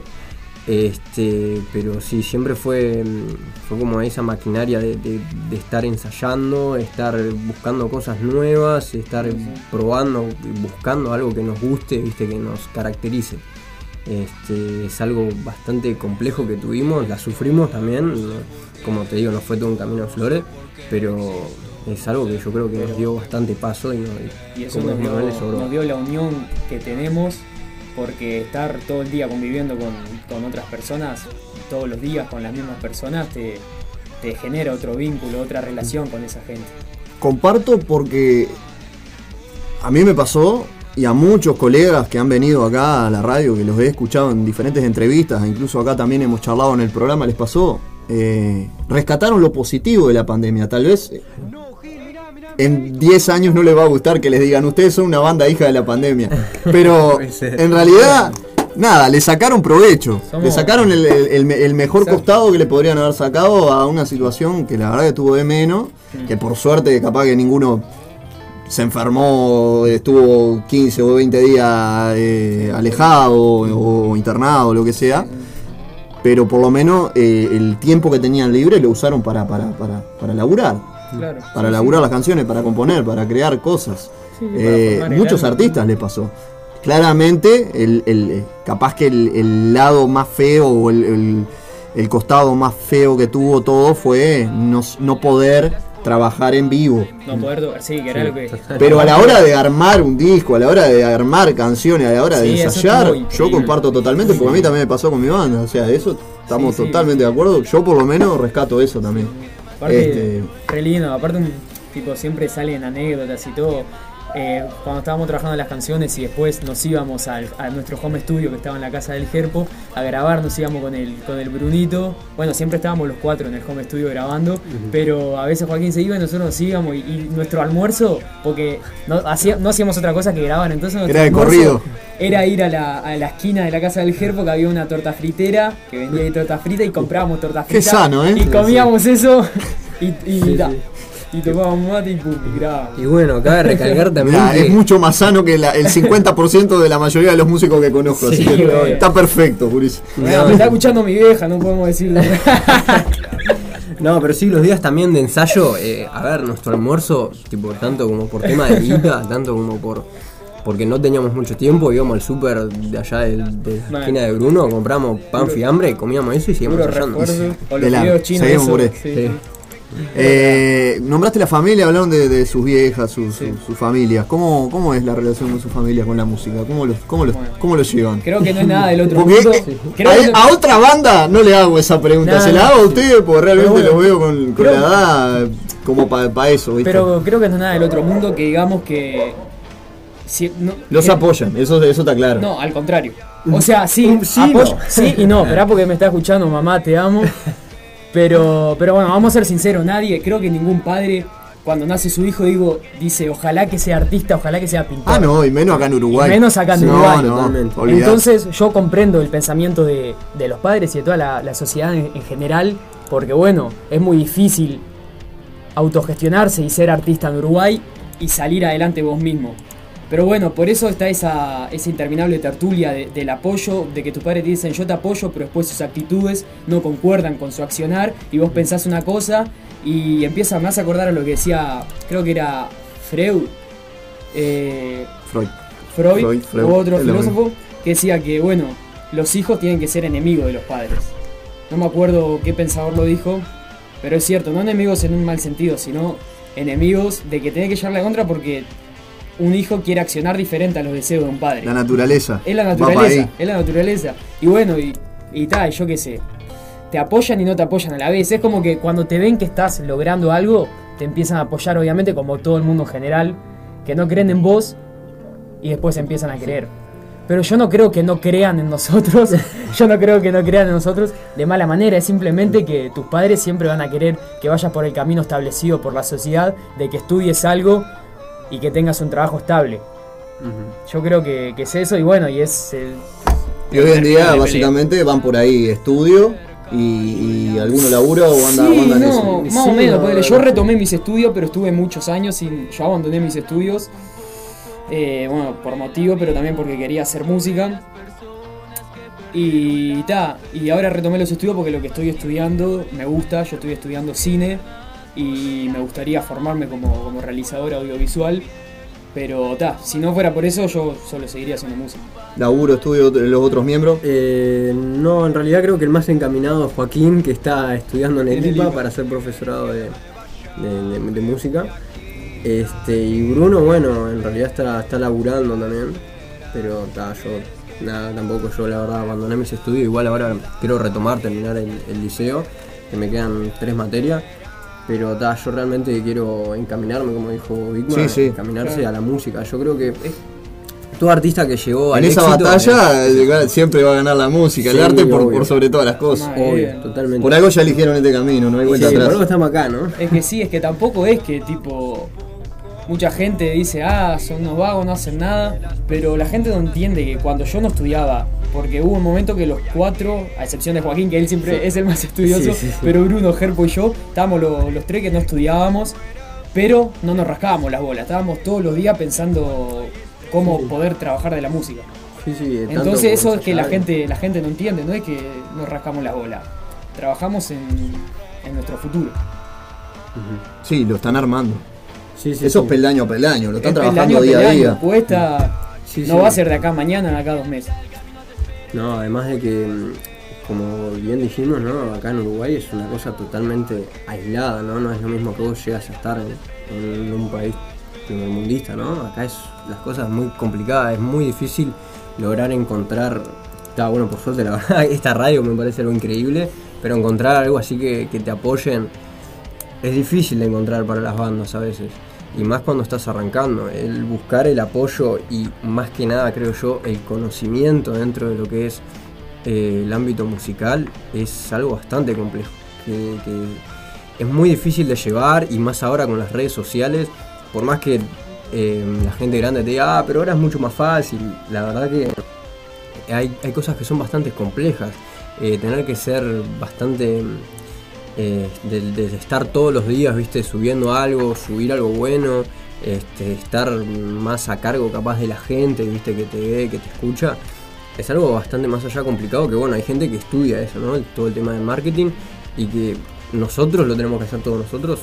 Este, pero sí, siempre fue, mm, fue como esa maquinaria de, de- de estar ensayando, estar buscando cosas nuevas, estar probando buscando algo que nos guste, viste, que nos caracterice. Este, es algo bastante complejo que tuvimos, la sufrimos también, como te digo, no fue todo un camino de flores, pero es algo que yo creo que nos dio bastante paso y, no- Y eso nos dio, nos dio la unión que tenemos, porque estar todo el día conviviendo con, con otras personas, todos los días con las mismas personas, te, te genera otro vínculo, otra relación con esa gente. Comparto porque a mí me pasó y a muchos colegas que han venido acá a la radio, que los he escuchado en diferentes entrevistas, e incluso acá también hemos charlado en el programa, les pasó, eh, rescataron lo positivo de la pandemia. Tal vez eh, en 10 años no les va a gustar que les digan, ustedes son una banda hija de la pandemia. Pero en realidad, nada, le sacaron provecho. Somos- Le sacaron el, el- el me- el mejor costado que le podrían haber sacado a una situación que la verdad que tuvo de menos, que por suerte capaz que ninguno se enfermó, estuvo 15 o 20 días eh, alejado o, o internado o lo que sea. Pero por lo menos eh, el tiempo que tenían libre lo usaron para, para, para, para laburar. Claro. Para Sí, laburar las canciones, para componer, para crear cosas. Sí, sí, para Eh, muchos artistas le pasó. Claramente, el, el- eh, capaz que el, el lado más feo o el, el- el costado más feo que tuvo todo fue no, no poder trabajar en vivo. No poder tocar, sí, que era lo que. Pero a la hora de armar un disco, a la hora de armar canciones, a la hora de Sí, ensayar, yo comparto totalmente, porque a mí también me pasó con mi banda. O sea, de eso estamos Sí, sí. totalmente de acuerdo. Yo por lo menos rescato eso también. Aparte, Este, re lindo, aparte un tipo siempre salen anécdotas y todo. Eh, cuando estábamos trabajando en las canciones y después nos íbamos al- a nuestro home studio que estaba en la casa del Gerpo a grabar, nos íbamos con el, con el Brunito. Bueno, siempre estábamos los cuatro en el home studio grabando, pero a veces Joaquín se iba y nosotros nos íbamos y, y nuestro almuerzo, porque no, hacía- no hacíamos otra cosa que grabar, entonces Era de corrido. Era ir a la, a la esquina de la casa del Gerpo que había una torta fritera que vendía ahí torta frita y comprábamos torta Qué frita. sano, ¿eh? Y comíamos eso y, y, y tomábamos mate y pum, y bueno, cabe recalcar también que- es mucho más sano que la- el 50% de la mayoría de los músicos que conozco. así Sí, que está perfecto, Puris. Bueno, me está escuchando mi vieja, no podemos decirlo. No, pero sí, los días también de ensayo, eh, a ver, nuestro almuerzo, tipo, tanto como por tema de guita, tanto como por. Porque no teníamos mucho tiempo, íbamos al súper de allá de, de la Man. esquina de Bruno, compramos pan fiambre, comíamos eso y seguíamos ensayando. De la- videos chinos. seguimos eso, por ahí. sí. Sí. Eh, nombraste la familia, hablaron de, de sus viejas, sus su, sus familias. ¿Cómo, ¿Cómo es la relación con su familia con la música? ¿Cómo los, cómo los, cómo los llevan? Creo que no es nada del otro mundo. eh, a, otra banda no le hago esa pregunta, se la hago a ustedes porque realmente Pero los bueno. veo con, la edad como para eso, ¿viste? Pero creo que no es nada del otro mundo que digamos que. no- los que- apoyan, eso, eso está claro. No, al contrario. O sea, sí, Sí, apoyo- no. sí y no, esperá porque me está escuchando mamá, te amo. Pero, pero bueno, vamos a ser sinceros, nadie, creo que ningún padre cuando nace su hijo digo, dice, ojalá que sea artista, ojalá que sea pintor. Ah, no, y menos acá en Uruguay. Y menos acá en No, Uruguay. no, totalmente. olvidate. Entonces yo comprendo el pensamiento de, de los padres y de toda la, la sociedad en, en general, porque bueno, es muy difícil autogestionarse y ser artista en Uruguay y salir adelante vos mismo. Pero bueno, por eso está esa, esa interminable tertulia de- del apoyo, de que tus padres te dicen yo te apoyo, pero después sus actitudes no concuerdan con su accionar y vos pensás una cosa y empieza más a acordar a lo que decía, creo que era Freud, eh, Freud. Freud, Freud, Freud, o otro filósofo que decía que, bueno, los hijos tienen que ser enemigos de los padres. No me acuerdo qué pensador lo dijo, pero es cierto, no enemigos en un mal sentido, sino enemigos de que tenés que llevarle a contra porque un hijo quiere accionar diferente a los deseos de un padre. La naturaleza. Es la naturaleza, es la naturaleza. Y bueno, y, y tal, yo qué sé. Te apoyan y no te apoyan a la vez. Es como que cuando te ven que estás logrando algo, te empiezan a apoyar, obviamente, como todo el mundo en general, que no creen en vos y después empiezan a creer. Pero yo no creo que no crean en nosotros. yo no creo que no crean en nosotros de mala manera. Es simplemente que tus padres siempre van a querer que vayas por el camino establecido por la sociedad, de que estudies algo y que tengas un trabajo estable. Yo creo que, que es eso y bueno, y es el, Y hoy en día, básicamente, van por ahí estudio y, y alguno laburo o anda, Sí, andan no, eso. más Sí, o menos. no, yo retomé mis estudios, pero estuve muchos años sin. Yo abandoné mis estudios. eh, bueno, por motivo, pero también porque quería hacer música. Y ta, y ahora retomé los estudios porque lo que estoy estudiando me gusta. Yo estoy estudiando cine y me gustaría formarme como, como realizador audiovisual. Pero ta, si no fuera por eso, yo solo seguiría haciendo música. Laburo, estudio los otros miembros. Eh, no, en realidad creo que el más encaminado es Joaquín, que está estudiando en En el el IPA IPA. para ser profesorado de, de- de- de música. Este, y Bruno, bueno, en realidad está, está laburando también. Pero ta, yo, nada, tampoco yo la verdad abandoné mis estudios. Igual ahora quiero retomar, terminar el, el liceo, que me quedan tres materias. Pero ta, yo realmente quiero encaminarme, como dijo Bigman, Sí, sí. encaminarse Claro. a la música. Yo creo que todo artista que llegó En al esa éxito, batalla eh, siempre va a ganar la música, el arte por, obvio. por sobre todas las cosas. Obvio, totalmente. Por algo ya eligieron este camino, no hay vuelta Sí, atrás. por algo estamos acá, ¿no? Es que sí, es que tampoco es que tipo. Mucha gente dice, ah, son unos vagos, no hacen nada. Pero la gente no entiende que cuando yo no estudiaba, porque hubo un momento que los cuatro, a excepción de Joaquín, que él siempre Sí. es el más estudioso, Sí, sí, sí. pero Bruno, Gerpo y yo, estábamos lo- los tres que no estudiábamos, pero no nos rascábamos las bolas. Estábamos todos los días pensando cómo poder trabajar de la música. Sí, sí, tanto Entonces eso es que la gente, la gente no entiende, no es que nos rascamos las bolas. Trabajamos en, en nuestro futuro. Sí, lo están armando. Sí, sí, Eso sí. es peldaño a peldaño, lo están Es trabajando peldaño día a día. Cuesta. Sí, no sí. va a ser de acá mañana, de acá dos meses. No, además de que, mm, como bien dijimos, ¿no? Acá en Uruguay es una cosa totalmente aislada, ¿no? No es lo mismo que vos llegas a estar en, en un país primermundista, ¿no? Acá es las cosas muy complicadas, es muy difícil lograr encontrar. Está bueno, por suerte, la verdad, esta radio me parece algo increíble, pero encontrar algo así que, que te apoyen es difícil de encontrar para las bandas a veces. Y más cuando estás arrancando. El buscar el apoyo y más que nada, creo yo, el conocimiento dentro de lo que es eh, el ámbito musical es algo bastante complejo. Que, es muy difícil de llevar y más ahora con las redes sociales. Por más que eh, la gente grande te diga, ah, pero ahora es mucho más fácil. La verdad que hay, hay cosas que son bastante complejas. Eh, tener que ser bastante eh, de, de estar todos los días, viste, subiendo algo, subir algo bueno, este, estar más a cargo capaz de la gente, viste, que te ve, que te escucha, es algo bastante más allá complicado que bueno, hay gente que estudia eso, ¿no? Todo el tema del marketing y que nosotros lo tenemos que hacer todos nosotros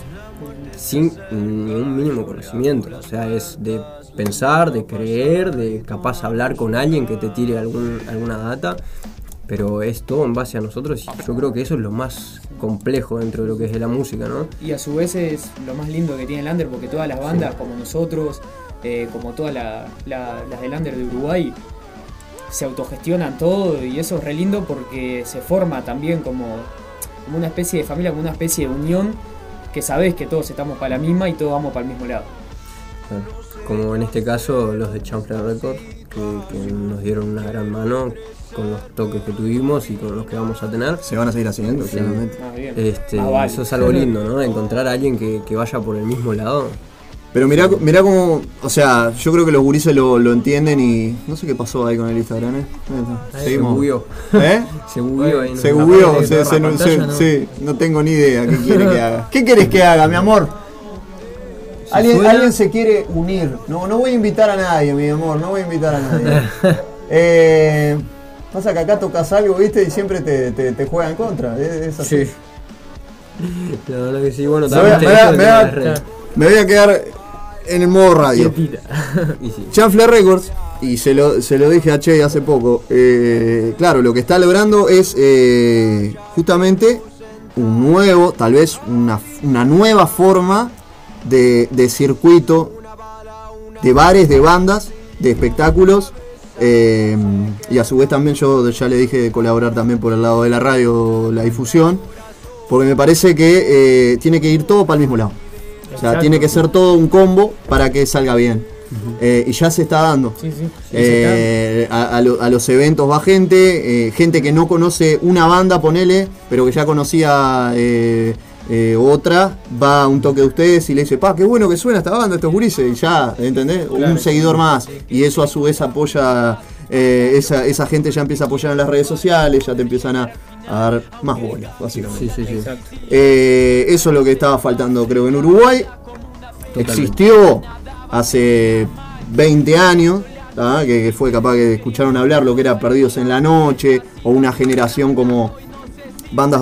sin ningún mínimo conocimiento. O sea, es de pensar, de creer, de capaz hablar con alguien que te tire algún, alguna data, pero es todo en base a nosotros y yo creo que eso es lo más complejo dentro de lo que es de la música, ¿no? Y a su vez es lo más lindo que tiene el Under porque todas las bandas, como nosotros, eh, como todas la- la- las del Under de Uruguay, se autogestionan todo y eso es re lindo porque se forma también como, como una especie de familia, como una especie de unión que sabés que todos estamos para la misma y todos vamos para el mismo lado. Claro. Como en este caso los de Chanfle Records, que, que nos dieron una gran mano con los toques que tuvimos y con los que vamos a tener. Se van a seguir haciendo, claramente. Ah, bien. Este, Ah, vale. Eso es algo lindo, ¿no? Encontrar a alguien que, que vaya por el mismo lado. Pero mirá, mirá cómo, o sea, yo creo que los gurises lo, lo entienden y no sé qué pasó ahí con el Instagram, ¿eh? Ahí Seguimos. se bugueó. ¿Eh? Se bugueó ahí. Se ¿no? bugueó, se, se- no- se- ¿no? sí, no tengo ni idea qué quiere que haga. ¿Qué querés que haga, mi amor? ¿Alguien, alguien se quiere unir. No, no voy a invitar a nadie, mi amor, no voy a invitar a nadie. Eh, pasa que acá tocas algo, viste, y siempre te, te, te juega en contra. Es, es así. Sí. La verdad que sí, bueno, Me voy, a, también me voy a- esto me de voy a- las redes. me voy a quedar en el modo radio. Y sí. Chanfle Records, y se lo, se lo dije a Che hace poco, eh, claro, lo que está logrando es eh, justamente un nuevo, tal vez una, una nueva forma de, de circuito, de bares, de bandas, de espectáculos. Eh, y a su vez también yo ya le dije de colaborar también por el lado de la radio, la difusión, porque me parece que eh, tiene que ir todo para el mismo lado. O sea, Exacto. tiene que ser todo un combo para que salga bien. Eh, y ya se está dando. Sí, sí. Eh, a, a lo- a los eventos va gente, eh, gente que no conoce una banda, ponele, pero que ya conocía eh, otra, va a un toque de ustedes y le dice, pa, qué bueno que suena esta banda, estos gurises, y ya, ¿entendés? Un seguidor más. Y eso a su vez apoya, eh, esa, esa gente ya empieza a apoyar en las redes sociales, ya te empiezan a, a dar más bolas, básicamente. Sí, sí, sí. Eh, eso es lo que estaba faltando, creo, en Uruguay. Existió hace 20 años, que, que fue capaz que escucharon hablar lo que era Perdidos en la Noche, o una generación como bandas,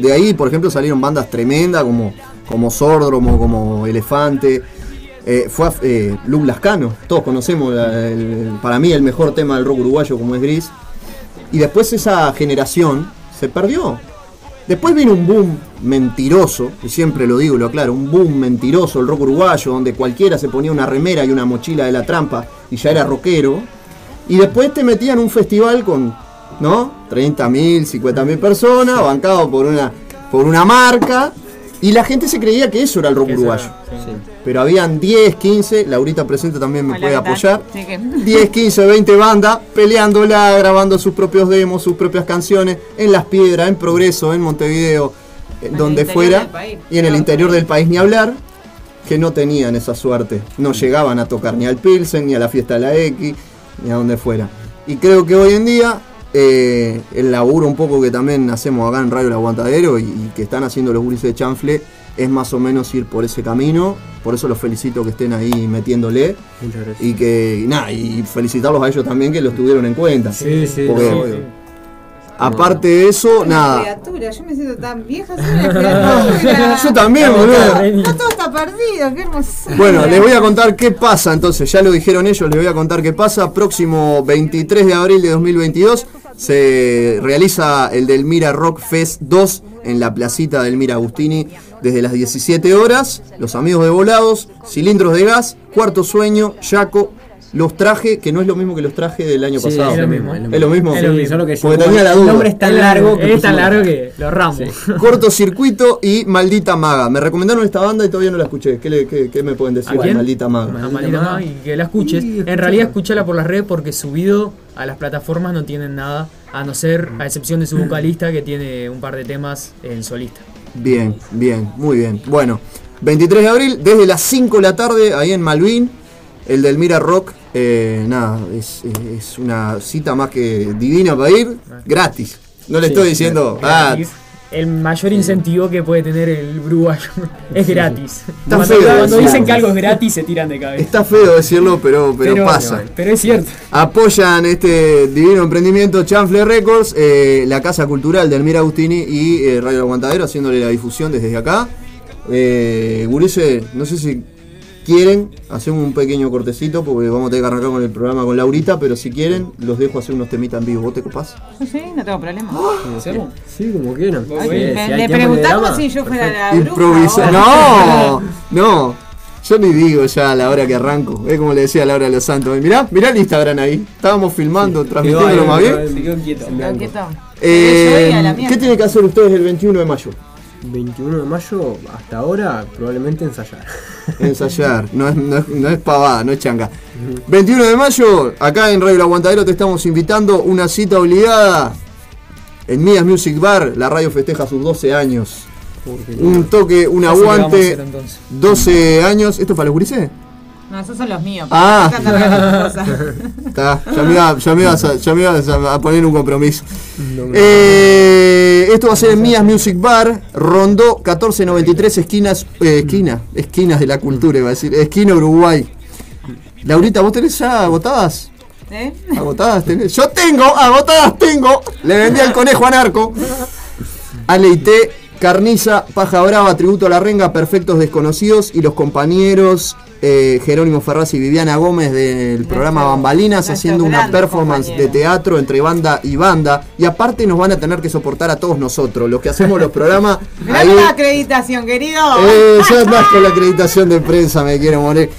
de ahí, por ejemplo, salieron bandas tremendas como, como Sordromo, como Elefante. eh, fue a- eh, Lascano. Todos conocemos, para mí, el mejor tema del rock uruguayo como es Gris. Y después esa generación se perdió. Después vino un boom mentiroso, y siempre lo digo y lo aclaro, un boom mentiroso el rock uruguayo, donde cualquiera se ponía una remera y una mochila de la trampa y ya era rockero. Y después te metían un festival con, ¿no? 30.000, 50.000 personas, bancado por una, por una marca, y la gente se creía que eso era el rock uruguayo. Pero habían 10, 15, Laurita presente también me Hola, puede apoyar. Sí, que- 10, 15, 20 bandas peleándola, grabando sus propios demos, sus propias canciones, en Las Piedras, en Progreso, en Montevideo, en donde fuera, y en el interior del país ni hablar, que no tenían esa suerte. No llegaban a tocar ni al Pilsen, ni a la fiesta de la X, ni a donde fuera. Y creo que hoy en día, eh, el laburo un poco que también hacemos acá en Radio El Aguantadero y, y que están haciendo los gurises de Chanfle, es más o menos ir por ese camino. Por eso los felicito que estén ahí metiéndole. Muchas gracias. Y que, y nada, y felicitarlos a ellos también que los tuvieron en cuenta. Sí, sí, Porque, sí, sí. Aparte de eso, Una nada. criatura, yo me siento tan vieja, soy una criatura. Yo también, boludo. Ya todo está perdido, qué hermosura. Bueno, les voy a contar qué pasa entonces, ya lo dijeron ellos, les voy a contar qué pasa. Próximo 23 de abril de 2022 se realiza el del Mira Rock Fest 2 en la placita del Mira Agustini desde las 17 horas. Los amigos de Volados, Cilindros de Gas, Cuarto Sueño, Yaco, Los Traje, que no es lo mismo que los traje del año Sí, pasado. es lo mismo. Es lo mismo. Es lo mismo. Solo que Porque sí, tenía la el duda. nombre es tan largo que Es tan largo que lo ramo. Cortocircuito y Maldita Maga. Me recomendaron esta banda y todavía no la escuché. ¿Qué, le- qué- qué me pueden decir ¿A de? Maldita Maga? A Maldita Maga y que la escuches. En realidad escuchala por las redes porque subido a las plataformas no tienen nada, a no ser, a excepción de su vocalista que tiene un par de temas en solista. Bien, bien, muy bien. Bueno, 23 de abril, desde las 5 de la tarde, ahí en Malvin, el del Mira Rock. eh, nada, es, es una cita más que divina para ir, gratis. No le Sí, estoy diciendo, ah, gratis. El mayor incentivo que puede tener el uruguayo es gratis. Está Cuando, feo cuando decirlo. dicen que algo es gratis se tiran de cabeza. está feo decirlo, pero, pero, pasa. Pero es cierto. Apoyan este divino emprendimiento Chanfle Records, eh, la Casa Cultural del Mira Agustini y eh, Radio Aguantadero haciéndole la difusión desde acá. Eh, Gurice, no sé si quieren, hacemos un pequeño cortecito porque vamos a tener que arrancar con el programa con Laurita, pero si quieren, los dejo hacer unos temitas en vivo. ¿Vos te copás? Sí, no tengo problema. ¿Hacemos? Sí, como quieran. Ay, Sí, me- si hay le preguntamos si yo fuera perfecto. la bruja. No, no. Yo ni digo ya a la hora que arranco. Es como le decía Laura de los Santos. Mirá, mirá el Instagram ahí. Estábamos filmando, transmitiéndolo más bien. Se quedó quieto. Quedó quieto. Eh, a. ¿Qué tienen que hacer ustedes el 21 de mayo? 21 de mayo, hasta ahora, probablemente ensayar. Ensayar, no es, no, es, no es pavada, no es changa. 21 de mayo, acá en Radio El Aguantadero te estamos invitando una cita obligada en Mías Music Bar. La radio festeja sus 12 años. Un toque, un aguante. hacer, entonces. 12 años. ¿Esto es para los gurises? No, esos son los míos. Ah. Está ya me, iba- ya me ibas a, ya me ibas a- poner un compromiso. Eh, esto va a ser en Mías Music Bar, Rondó 1493, esquinas, eh, esquina, esquinas de la cultura, iba a decir, esquina Uruguay. Laurita, ¿vos tenés ya agotadas? ¿Eh? ¿Agotadas tenés? Yo tengo, agotadas tengo. Le vendí al conejo a narco. Aleité, Carniza, Paja Brava, Tributo a la Renga, Perfectos Desconocidos y los compañeros eh, Jerónimo Ferraz y Viviana Gómez del programa Bambalinas haciendo una performance de teatro entre banda y banda. Y aparte nos van a tener que soportar a todos nosotros, los que hacemos los programas. Ahí- la acreditación, querido. eh, ya más con la acreditación de prensa, me quiero morir.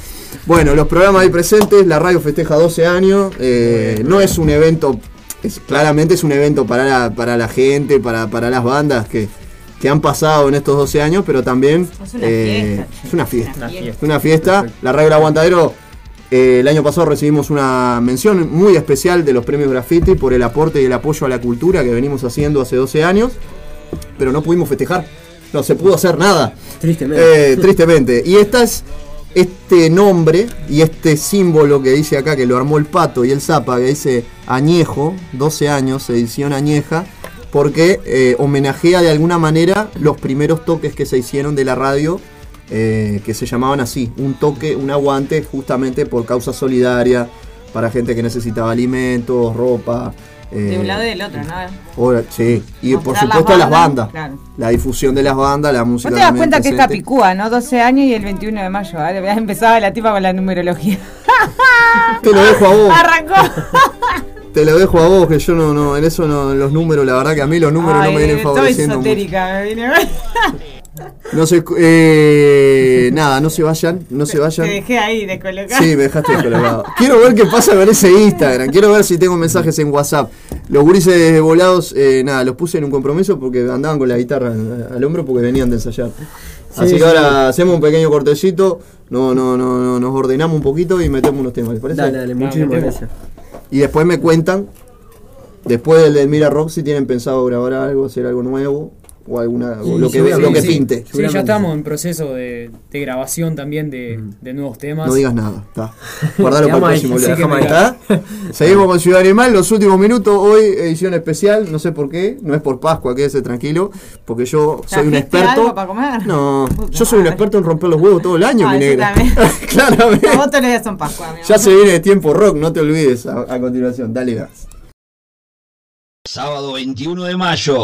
Bueno, los programas ahí presentes, la radio festeja 12 años, eh, no es un evento, es, claramente es un evento para la, para la gente, para, para las bandas que, que han pasado en estos 12 años, pero también Es una eh, fiesta, es una fiesta. Una fiesta. Es una fiesta. La El Aguantadero, eh, el año pasado recibimos una mención muy especial de los premios Graffiti por el aporte y el apoyo a la cultura que venimos haciendo hace 12 años, pero no pudimos festejar. No se pudo hacer nada. Tristemente. Eh, tristemente. Y esta es este nombre y este símbolo que dice acá que lo armó el pato y el zapa, que dice añejo, 12 años, edición añeja, porque eh, homenajea de alguna manera los primeros toques que se hicieron de la radio, eh, que se llamaban así, un toque, un aguante, justamente por causa solidaria, para gente que necesitaba alimentos, ropa, De Eh, un lado y del otro, ¿no? ahora- sí, y por supuesto las bandas, bandas. claro. La difusión de las bandas, la música. Vos te das cuenta que esta presente. picúa, ¿no? 12 años y el 21 de mayo. Empezaba la tipa con la numerología. Te lo dejo a vos. Arrancó. Te lo dejo a vos, que yo no, no, en eso no, en los números, la verdad que a mí los números no me vienen favoreciendo Estoy mucho. esotérica, me vine. No se, eh, nada, no se vayan, no se Te vayan. dejé ahí descolocado. Sí, me dejaste descolocado. Quiero ver qué pasa con ese Instagram. Quiero ver si tengo mensajes en WhatsApp. Los gurises volados, eh, nada, los puse en un compromiso porque andaban con la guitarra al hombro porque venían de ensayar. Así Sí, que sí. ahora hacemos un pequeño cortecito, no, no, no, no, nos ordenamos un poquito y metemos unos temas, ¿les parece? Dale, dale, muchísimas gracias. Y después me cuentan, después del, del Mira Rock, si tienen pensado grabar algo, hacer algo nuevo o alguna o lo que, lo que Sí, pinte. Sí, ya estamos en proceso de, de grabación también de, de nuevos temas. No digas nada, está. Guardalo para el próximo sí, ¿Está? Seguimos con Ciudad Animal, los últimos minutos, hoy edición especial, no sé por qué, no es por Pascua, quédese tranquilo, porque yo soy un ¿Trajiste experto. algo para comer? No, yo soy un experto en romper los huevos todo el año, Ah, mi negra. Claramente. Vos te son Pascua, mi Ya se viene tiempo rock, no te olvides a, a continuación, dale gas. Sábado 21 de mayo.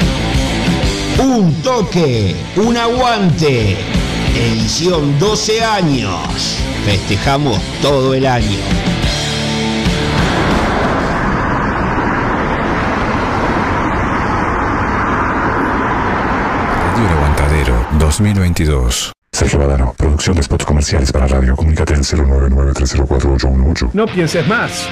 Un toque, un aguante. Edición 12 años. Festejamos todo el año. Radio El Aguantadero 2022. Sergio Badano, producción de spots comerciales para radio. Comunícate al 099-304-818. No pienses más.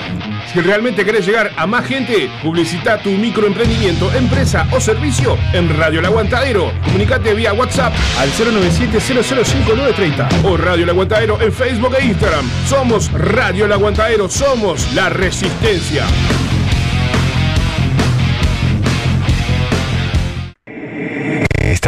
Si realmente querés llegar a más gente, publicita tu microemprendimiento, empresa o servicio en Radio El Aguantadero. Comunicate vía WhatsApp al 097-005930 o Radio El Aguantadero en Facebook e Instagram. Somos Radio El Aguantadero, somos la resistencia.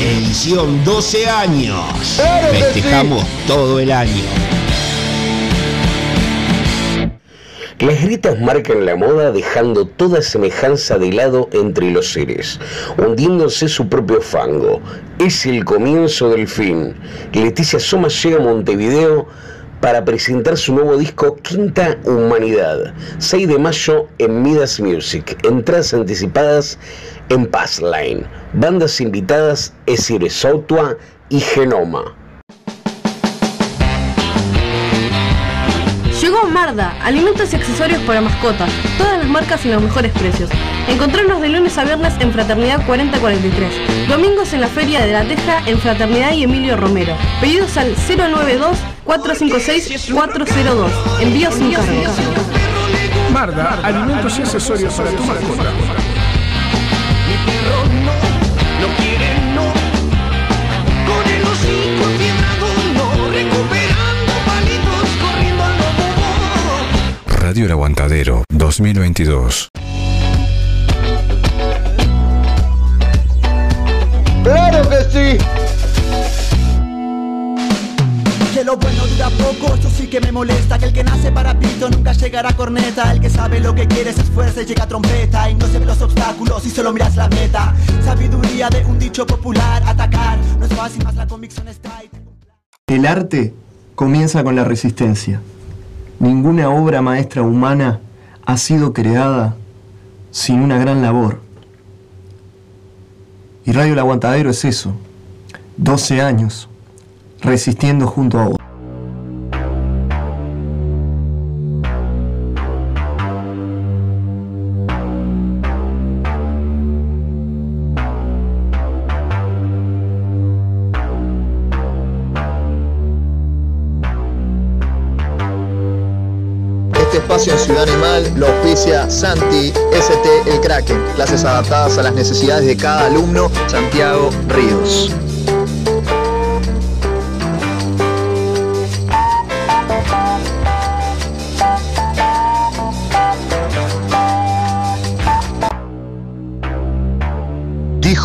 Edición 12 años. Claro Festejamos todo el año. Las grietas marcan la moda dejando toda semejanza de lado entre los seres, hundiéndose su propio fango. Es el comienzo del fin. Leticia Soma llega a Montevideo para presentar su nuevo disco Quinta Humanidad, 6 de mayo en Midas Music, entradas anticipadas en Passline, bandas invitadas Esire Sautua y Genoma. Marda, alimentos y accesorios para mascotas. Todas las marcas y los mejores precios. Encontrarnos de lunes a viernes en Fraternidad 4043. Domingos en la Feria de la Teja en Fraternidad y Emilio Romero. Pedidos al 092 456 402. Envíos sin cargo. Marda, alimentos y accesorios para tu mascota. No quiere no Con el hocico empedrado no Recuperando palitos corriendo al lobo Radio El Aguantadero 2022. ¡Claro que lo bueno dura poco, eso sí que me molesta Que el que nace para pito nunca llegará a corneta El que sabe lo que quiere se esfuerza y llega a trompeta Y no se ve los obstáculos y solo miras la meta Sabiduría de un dicho popular, atacar No es fácil, más la convicción está ahí El arte comienza con la resistencia. Ninguna obra maestra humana ha sido creada sin una gran labor. Y Radio El Aguantadero es eso. 12 años resistiendo junto a vos. Este espacio en Ciudad Animal lo auspicia Santi ST El Kraken, clases adaptadas a las necesidades de cada alumno, Santiago Ríos.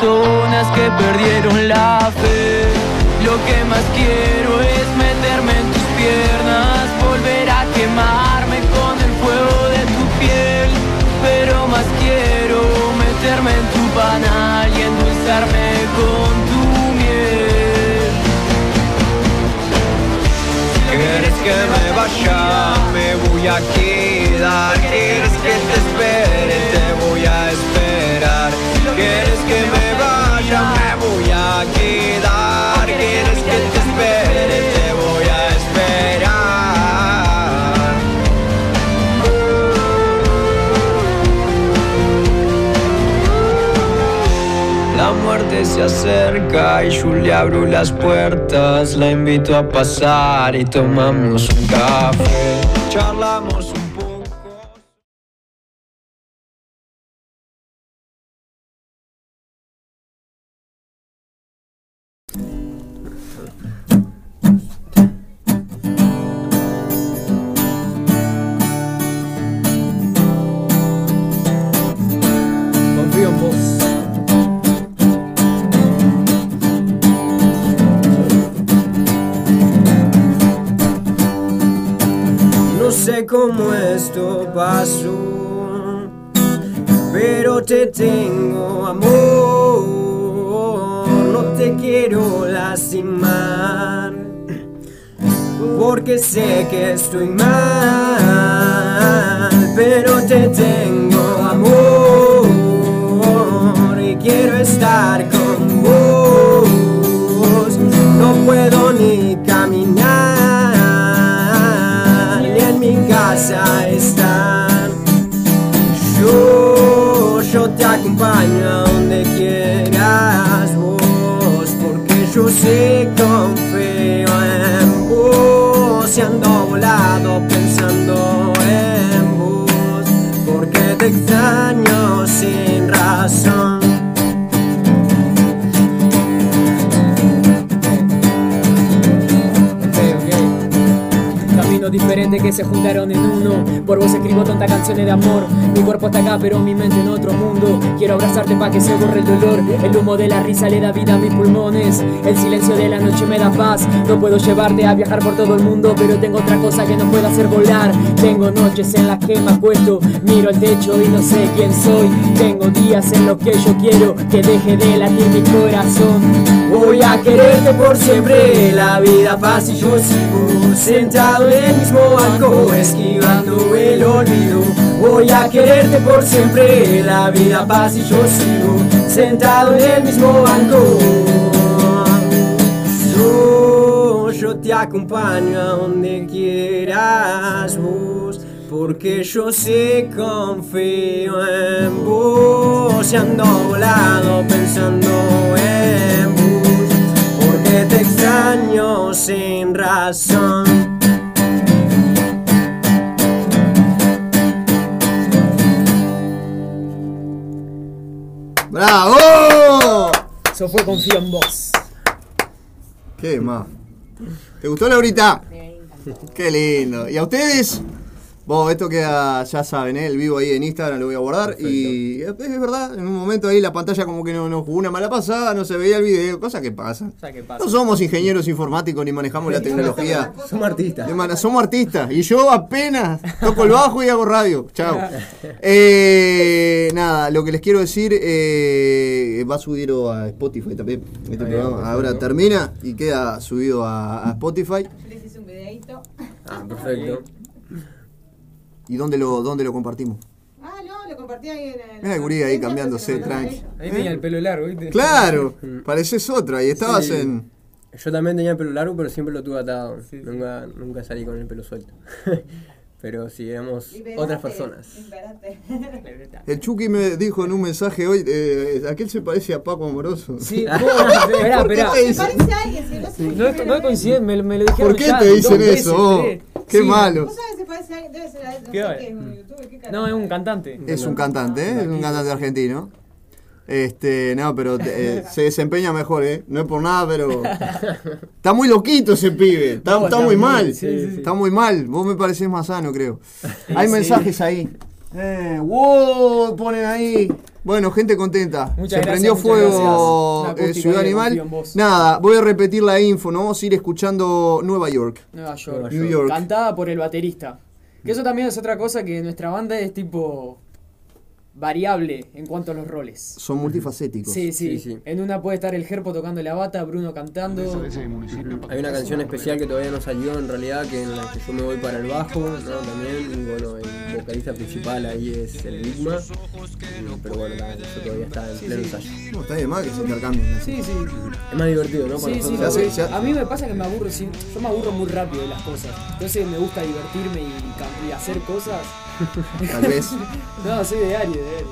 Personas que perdieron la fe. Lo que más quiero es meterme en tus piernas, volver a quemarme con el fuego de tu piel. Pero más quiero meterme en tu panal y endulzarme con tu miel. ¿Quieres que me vaya? Me voy a quedar. Se acerca y yo le abro las puertas. La invito a pasar y tomamos un café. Cómo esto pasó, pero te tengo amor, no te quiero lastimar. porque sé que estoy mal, pero te tengo amor y quiero estar con vos. No puedo ni casa estar. Yo, yo te acompaño a donde quieras vos, porque yo sé confío en vos y ando volado pensando en vos, porque te extraño sin razón. Caminos diferentes que se juntaron en uno. Por vos escribo tantas canciones de amor. Mi cuerpo está acá, pero mi mente en otro mundo. Quiero abrazarte pa' que se borre el dolor. El humo de la risa le da vida a mis pulmones. El silencio de la noche me da paz. No puedo llevarte a viajar por todo el mundo, pero tengo otra cosa que no puedo hacer volar. Tengo noches en las que me acuesto, miro el techo y no sé quién soy. Tengo días en los que yo quiero que deje de latir mi corazón. Voy a quererte por siempre, la vida pasa y yo sigo sentado en el mismo banco, esquivando el olvido. Voy a quererte por siempre, la vida pasa y yo sigo sentado en el mismo banco. Yo, yo te acompaño a donde quieras porque yo sé confío en vos y ando volado pensando en vos, te extraño sin razón. ¡Bravo! Eso fue confío en vos. ¿Qué más? ¿Te gustó, Laurita? Qué lindo. ¿Y a ustedes? Bueno, esto queda, ya saben, ¿eh? el vivo ahí en Instagram lo voy a guardar. Y es, es verdad, en un momento ahí la pantalla como que no nos jugó una mala pasada, no se veía el video, cosa que pasa. O sea, ¿qué pasa? No somos ingenieros informáticos ni manejamos la tecnología. Somos artistas. De mana- somos artistas. Y yo apenas toco el bajo y hago radio. Chao. Eh, nada, lo que les quiero decir, eh, va subido a Spotify también. Este programa ahora termina y queda subido a, a Spotify. Les hice un videito. Ah, perfecto. ¿Y dónde lo, dónde lo compartimos? Ah, no, lo compartí ahí en el. Mira el gurí ahí cambiándose, tranqui. Ahí tenía el pelo largo, ¿viste? Claro, pareces otro. Ahí estabas Sí. en. Yo también tenía el pelo largo, pero siempre lo tuve atado. Nunca, nunca salí con el pelo suelto. pero sí, éramos otras personas. El Chucky me dijo en un mensaje hoy, eh, aquel se parece a Paco Amoroso. Sí, vos, esperá, ¿Por qué esperá. te dicen? Parece a alguien, si no sé. No, coincidencia, me, me lo dijeron ¿Por qué ya te dicen veces, eso? Oh, tres. qué Sí. malo. ¿Vos sabés si parece a alguien? Debe ser a no sé ¿Qué es un youtuber, ¿qué? No, es un cantante. Es un cantante, ¿eh? Es un cantante argentino. Este, no, pero eh, se desempeña mejor, ¿eh? No es por nada, pero. Está muy loquito ese pibe. Está, No, está está muy mal. sí, sí, sí. Está muy mal. Vos me parecés más sano, creo. Hay Sí. mensajes ahí. Eh, wow, ponen ahí. Bueno, gente contenta. Muchas Se gracias, prendió fuego eh, Ciudad Animal. Nada, voy a repetir la info. Nos vamos a ir escuchando Nueva York. Nueva York. Nueva New York. Cantada por el baterista. Que eso también es otra cosa que nuestra banda es tipo variable en cuanto a los roles. Son multifacéticos. Sí, sí. En una puede estar el Gerpo tocando la bata, Bruno cantando. Hay una canción especial que todavía no salió en realidad, que en la que yo me voy para el bajo, ¿no? También, y bueno, el vocalista principal ahí es el Bigma, y- pero bueno, nada, eso todavía está en Sí, pleno sí. ensayo. No, está de más que se intercambien. Sí, sí. Es más divertido, ¿no? Para Sí, sí, nosotros. a mí me pasa que me aburro, sí, yo me aburro muy rápido de las cosas. Entonces me gusta divertirme y, y hacer cosas. Tal vez. no, soy de Aries, de Aries.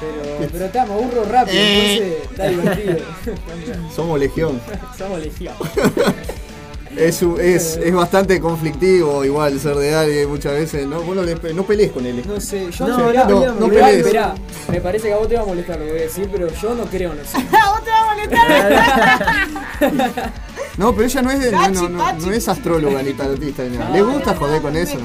Pero, pero está, me aburro rápido, Eh. entonces está divertido. Somos legión. Somos legión. Es, es, es bastante conflictivo igual ser de alguien muchas veces, ¿no? Vos no, le no pelees con él. No sé, yo No, no, no, no, no mirá, pelees. mirá, me parece que a vos te va a molestar lo que voy a decir, pero yo no creo en eso. ¡A vos te va a molestar! No, pero ella no es, de- no, no, no, no es astróloga ni tarotista ni nada. Le gusta joder con Me eso.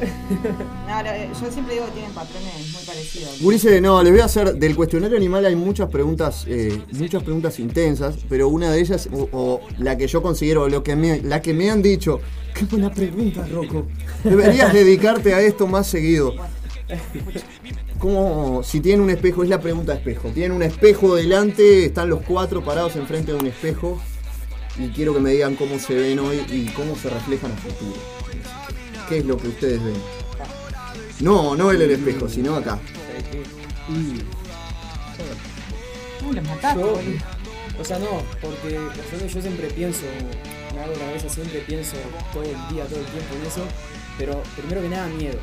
Eh, yo siempre digo que tienen patrones muy parecidos. Gurice, no, les voy a hacer, del cuestionario animal hay muchas preguntas, eh, muchas preguntas intensas, pero una de ellas, o, la que yo considero, lo que me, la que me han dicho, qué buena pregunta, Rocco. Deberías dedicarte a esto más seguido. ¿Cómo, si tienen un espejo, es la pregunta espejo, tienen un espejo delante, están los cuatro parados enfrente de un espejo, y quiero que me digan cómo se ven hoy y cómo se reflejan a futuro. ¿Qué es lo que ustedes ven? No, no en el espejo, sino acá. Uy, los mataste, Yo- boludo. o sea, no, porque yo siempre pienso, me hago la cabeza, siempre pienso todo el día, todo el tiempo en eso, pero primero que nada miedo,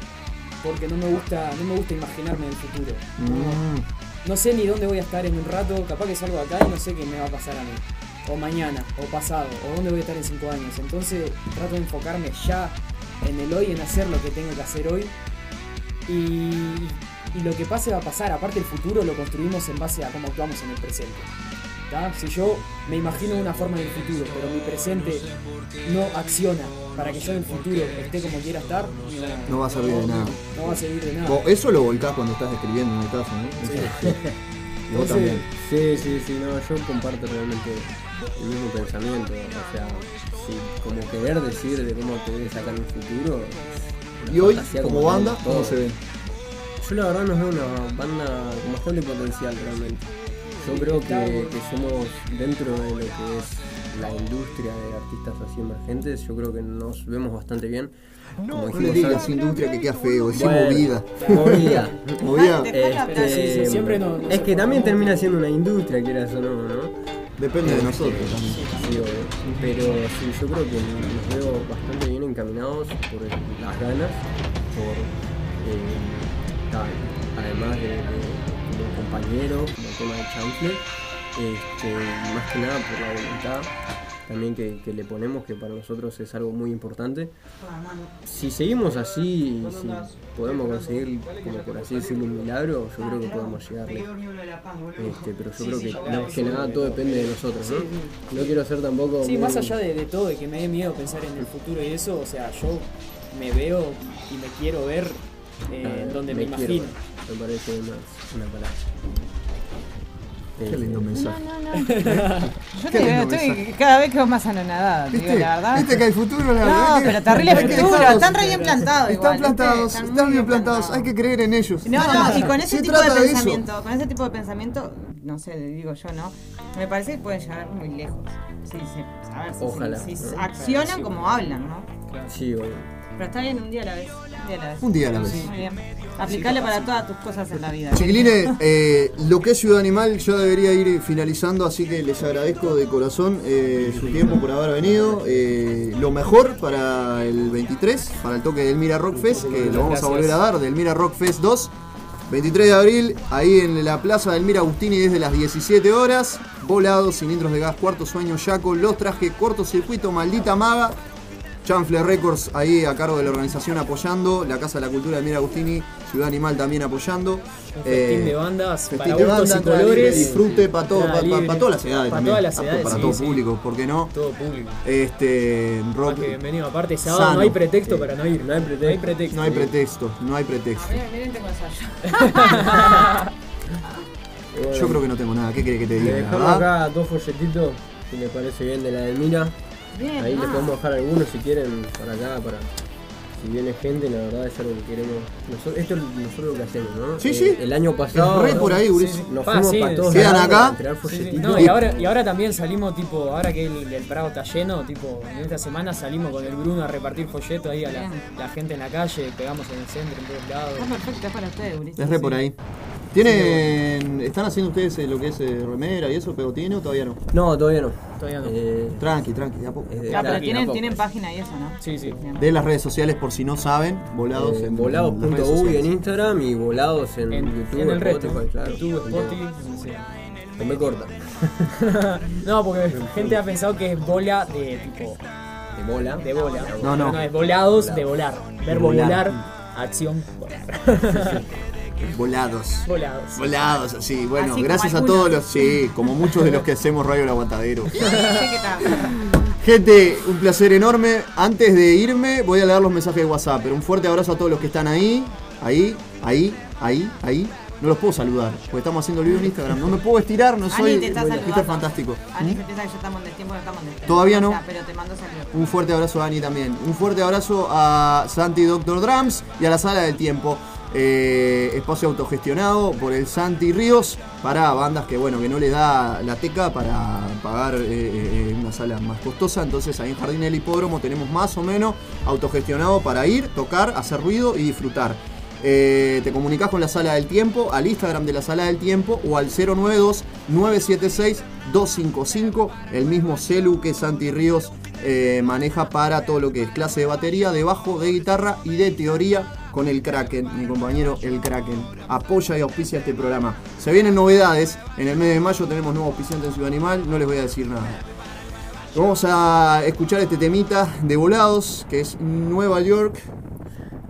porque no me gusta, no me gusta imaginarme el futuro. Mm. No sé ni dónde voy a estar en un rato, capaz que salgo acá y no sé qué me va a pasar a mí. O mañana, o pasado, o dónde voy a estar en cinco años. Entonces trato de enfocarme ya en el hoy, en hacer lo que tengo que hacer hoy. Y, y lo que pase va a pasar. Aparte el futuro lo construimos en base a cómo actuamos en el presente. ¿tá? Si yo me imagino una forma en el futuro, pero mi presente no acciona para que yo en el futuro esté como quiera estar, no, No va a servir de nada. no va a servir de nada. Eso lo volcás cuando estás escribiendo en el caso, ¿no? Y vos también. Sí, sí, sí, no, yo comparto realmente el mismo pensamiento. O sea, sí, como querer decir de cómo te debe sacar un futuro. una Y hoy, como banda, ¿cómo se ven? Yo la verdad nos veo una banda con bastante potencial realmente. Yo creo que, que somos dentro de lo que es la industria de artistas así emergentes, yo creo que nos vemos bastante bien. Como No le dijimos digas antes- industria que queda feo, es Bueno, movida. Movida. Movida. Este, Sí, sí, siempre no- no es que también termina siendo una industria, quieras o no, ¿no? Depende de nosotros. Sí. Pero sí, yo creo que nos veo bastante bien encaminados por las ganas, por eh, además de, de- como compañero, como tema de chanfle, este, más que nada por la voluntad también que, que le ponemos, que para nosotros es algo muy importante. Si seguimos así, y si podemos conseguir, como por así decirlo, un milagro, yo creo que podemos llegar lejos. Este, pero yo creo que más que nada todo depende de nosotros, ¿no? No quiero ser tampoco. Sí, muy- más allá de, de todo, de que me dé miedo pensar en el futuro y eso, o sea, yo me veo y me quiero ver eh, Ah, donde me, imagino. Me parece una, una palabra. Qué lindo mensaje. No, no, no. Yo te digo, estoy mensaje. cada vez que más anonadada, digo la verdad. ¿Viste que hay futuro? La No, verdad que- pero terrible futuro, dejarlos- están re bien plantados Están igual, plantados, Están están, bien plantados, hay que creer en ellos. No, no, y con ese Se tipo de pensamiento, con ese tipo de pensamiento, no sé, digo yo, ¿no? Me parece que pueden llegar muy lejos. Sí, sí, a ver si, Ojalá, si- si ¿no? accionan como hablan, ¿no? Sí, obvio. Pero está bien un día a la vez, un día a la vez. Un día a la vez. Muy bien. Aplicable para todas tus cosas en la vida. Chiquilines, eh, lo que es Ciudad Animal ya debería ir finalizando, así que les agradezco de corazón eh, su tiempo por haber venido. Eh, lo mejor para el 23, para el toque del Mira Rock Fest, que lo vamos a volver a dar, del Mira Rock Fest 2. 23 de abril, ahí en la plaza del Mira Agustini desde las 17 horas. Volados, cilindros de gas, cuarto sueño, Yaco, los trajes, cortocircuito, maldita maga. Chanfle Records ahí a cargo de la organización apoyando, la Casa de la Cultura de Mira Agustini, Ciudad Animal también apoyando. Un festín de bandas festín para de gustos banda, y colores. disfrute para todo, para, para- libre. para todas las edades Para también, todas las edades, para sí, todo sí. público, ¿por qué no? Todo público. Este, rock, Más que bienvenido. Aparte, sábado sano. no hay pretexto Sí. para no ir. No hay pretexto. No hay pretexto. No hay pretexto, no hay pretexto. Miren, miren, tengo ensayo. Yo creo que no tengo nada, ¿qué querés que te Le diga? dejamos ¿verdad? acá dos folletitos, si les parece bien, de la de Mira. Bien, Ahí les ah. podemos dejar algunos si quieren para acá, para si viene gente, la verdad es algo que queremos. Nosotros, esto es nosotros lo que hacemos, ¿no? Sí, Eh, sí. El año pasado. Re por ahí, sí, Nos Ah, fuimos sí, para todos ¿Quedan acá? No, y ahora, y ahora también salimos, tipo, ahora que el, el Prado está lleno, tipo, en esta semana salimos con el Bruno a repartir folletos ahí a la, la gente en la calle, pegamos en el centro, en todos lados. Está perfecto, es para ustedes, Ulises. Es re por ahí. ¿Tienen, ¿Están haciendo ustedes eh, lo que es eh, remera y eso, pegotine o todavía no? No, todavía no. Todavía no. Eh, Tranqui, tranqui, de a poco. Ah, pero tranqui, tienen, tienen página y eso, ¿no? Sí, sí. De las redes sociales por si no saben, volados eh, en las redes volados.uy en. Instagram y volados en, En, YouTube, en el resto, Spotify, claro. YouTube, Spotify, corta. no, porque gente ha pensado que es bola de tipo. De bola. De bola. No, no. no es volados de volar. Verbo volar. volar, acción, volar. Volados. Volados. Volados, sí. Bueno, Así gracias a todos los, sí, como muchos de los que hacemos Radio El Aguantadero. Gente, un placer enorme. Antes de irme, voy a leer los mensajes de WhatsApp, pero un fuerte abrazo a todos los que están ahí, ahí, ahí, ahí, ahí. No los puedo saludar, porque estamos haciendo el video en Instagram. No me puedo estirar, no soy saludando. Fantástico. Ani piensa que ya estamos de tiempo, no estamos de tiempo. Todavía no. Pero te mando saludos. Un fuerte abrazo a Ani también. Un fuerte abrazo a Santi Doctor Drums y a la Sala del Tiempo. Eh, espacio autogestionado por el Santi Ríos para bandas que bueno que no le da la teca para pagar eh, eh, una sala más costosa. Entonces ahí en Jardín del Hipódromo tenemos más o menos autogestionado para ir, tocar, hacer ruido y disfrutar. Te comunicas con la Sala del Tiempo, al Instagram de la Sala del Tiempo o al 092-976-255, el mismo celu que Santi Ríos maneja para todo lo que es clase de batería, de bajo, de guitarra y de teoría con el Kraken, mi compañero el Kraken. Apoya y auspicia este programa. Se vienen novedades, en el mes de mayo tenemos nuevo auspiciante en Ciudad Animal, no les voy a decir nada. Vamos a escuchar este temita de volados, que es Nueva York.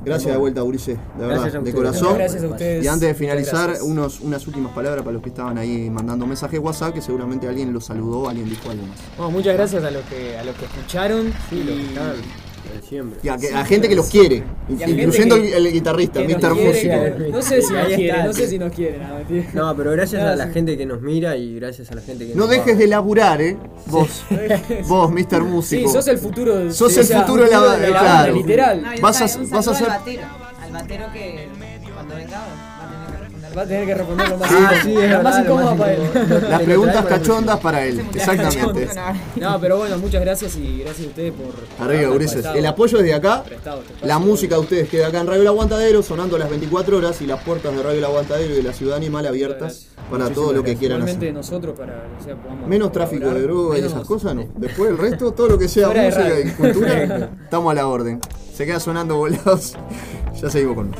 Gracias de vuelta, Urice, de verdad, de corazón. Gracias a ustedes. Y antes de finalizar, unos, unas últimas palabras para los que estaban ahí mandando mensajes WhatsApp, que seguramente alguien los saludó, alguien dijo algo más. Bueno, muchas gracias a los que, a los que escucharon. Sí, y... los que siempre. Y a, que- a gente que los quiere, incluyendo que- el, el guitarrista, Mr. quiere, Músico. No sé si Ahí está. no sé si nos quiere. No, pero gracias a la gente que nos mira y gracias a la gente que No nos dejes va. de laburar, eh. Vos, vos, Mr. Músico. Sí, sos el futuro. de- Sos sí, el futuro de la, futuro de la claro. banda, literal. Vas a, vas a ser. al batero, al batero que cuando venga va a tener que responder. Va a tener que responder lo más Sí, incómodo. sí, es verdad, más incómodo para él. Las preguntas cachondas para él, exactamente. No, pero bueno, muchas gracias y gracias a ustedes por. Arriba, Ulises. El apoyo desde acá. prestado este. La música de ustedes queda acá en Radio El Aguantadero, sonando las 24 horas y las puertas de Radio El Aguantadero y de la Ciudad Animal abiertas para todo lo que quieran Igualmente hacer. nosotros para o sea, podamos Menos tráfico de colaborar, droga y esas cosas, no. Después el resto, todo lo que sea Fuera de música y cultura, estamos a la orden. Se queda sonando volados. Ya seguimos con más.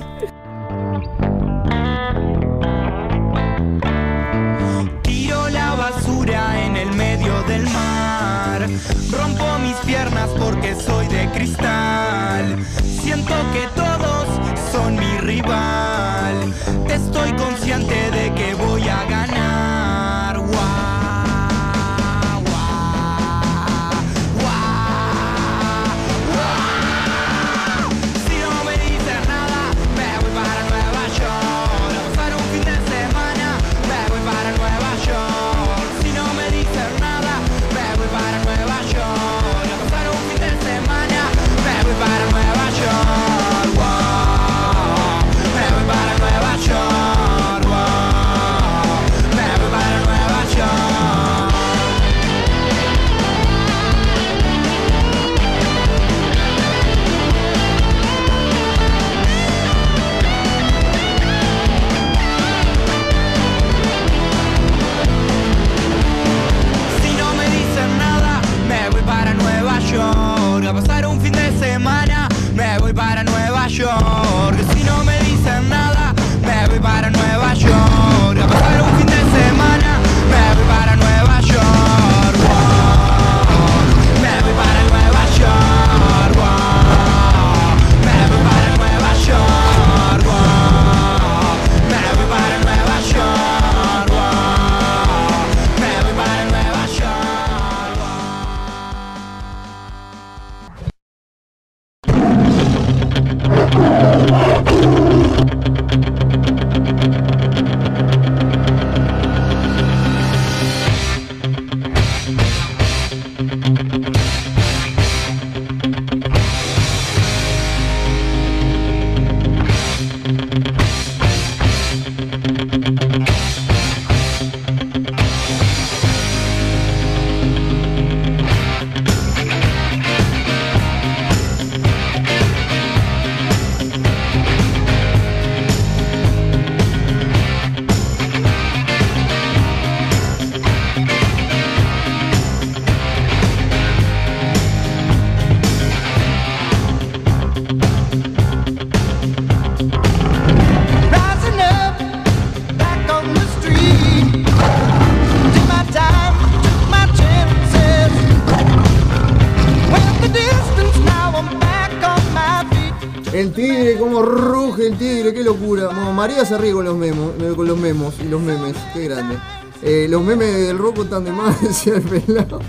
El tigre, como ruge el tigre, qué locura. María se ríe con los memos, eh, con los memos y los memes, qué grande. Eh, los memes del roco están de más, decía el pelado.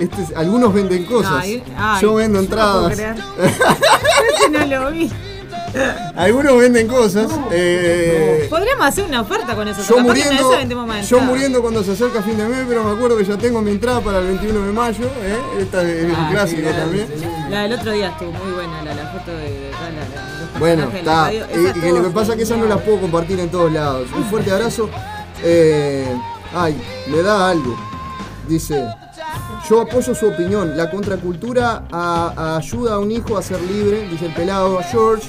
Este es- algunos venden cosas. Ay, ay, Yo vendo no entradas. Ese no lo vi. Algunos venden cosas. eh, Podríamos hacer una oferta con eso. yo capaz que en muriendo, eso vendemos más yo entradas. muriendo cuando se acerca fin de mes, pero me acuerdo que ya tengo mi entrada para el 21 de mayo. ¿eh? Esta es un Ah, clásico qué grande, también. La del otro día estuvo muy buena, la, la foto de, de- la- la- los Bueno, personajes está. Y, Esa y que lo que estuvo pasa es que esas no las puedo compartir en todos lados. Un fuerte abrazo. Eh, ay, me da algo. Dice, yo apoyo su opinión. La contracultura a- a- ayuda a un hijo a ser libre, dice el pelado George.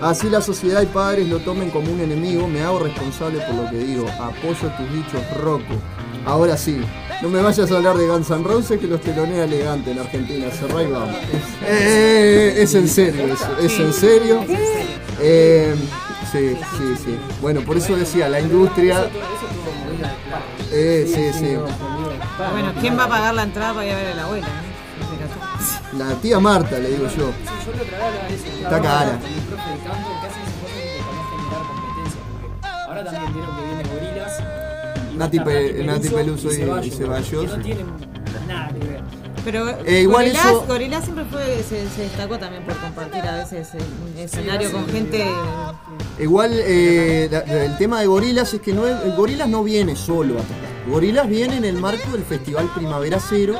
Así la sociedad y padres lo tomen como un enemigo. Me hago responsable por lo que digo. Apoyo tus dichos, Rocco. Ahora sí, no me vayas a hablar de Guns N' Roses que los telonea elegante en Argentina. Cerrá y vamos. Eh, eh, eh, es en serio eso, es en serio. Eh, sí, sí, sí. Bueno, por eso decía, la industria. Eh, sí, sí. Bueno, ¿quién va a pagar la entrada para ir a ver a la abuela? La tía Marta, le digo yo. Yo la otra vez hablaba de eso. Está cara. Ahora también vieron que viene Gorilas. Nati Pe- Nati Peluso y- y Ceballos. no tienen nada que ver. Pero Eh, igual eso- siempre fue, se, se destacó también por compartir a veces un escenario con gente. Igual eh, la- el tema de Gorilas es que no es- Gorilas no viene solo a tocar. Gorilas viene en el marco del Festival Primavera Cero,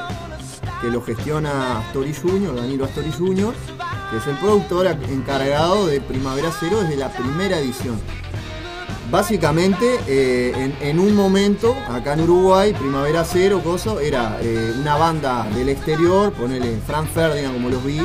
que lo gestiona Astori Junior, Danilo Astori Junior, que es el productor encargado de Primavera Cero desde la primera edición. Básicamente, eh, en, un momento, acá en Uruguay, Primavera Cero, cosa, era eh, una banda del exterior, ponele Frank Ferdinand como los vi,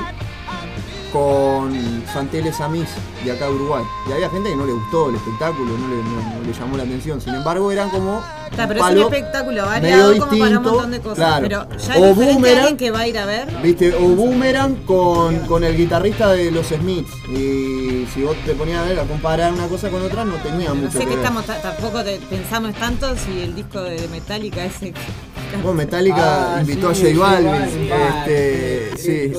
con Santeles Amis de acá de Uruguay. Y había gente que no le gustó el espectáculo, no le, no- no le llamó la atención. Sin embargo, eran como. Está, pero es un espectáculo medio variado como para un distinto, montón de cosas. claro. Pero ya O Boomerang. alguien que va a ir a ver. ¿Viste? O Boomerang con, con el guitarrista de los Smiths. Y si vos te ponías a, ver, a comparar una cosa con otra, no tenía No mucho sé que que ver. estamos, ta- tampoco te- pensamos tanto si el disco de Metallica ese. Bueno, Metallica Ah, invitó sí, a J Balvin. sí, este, sí.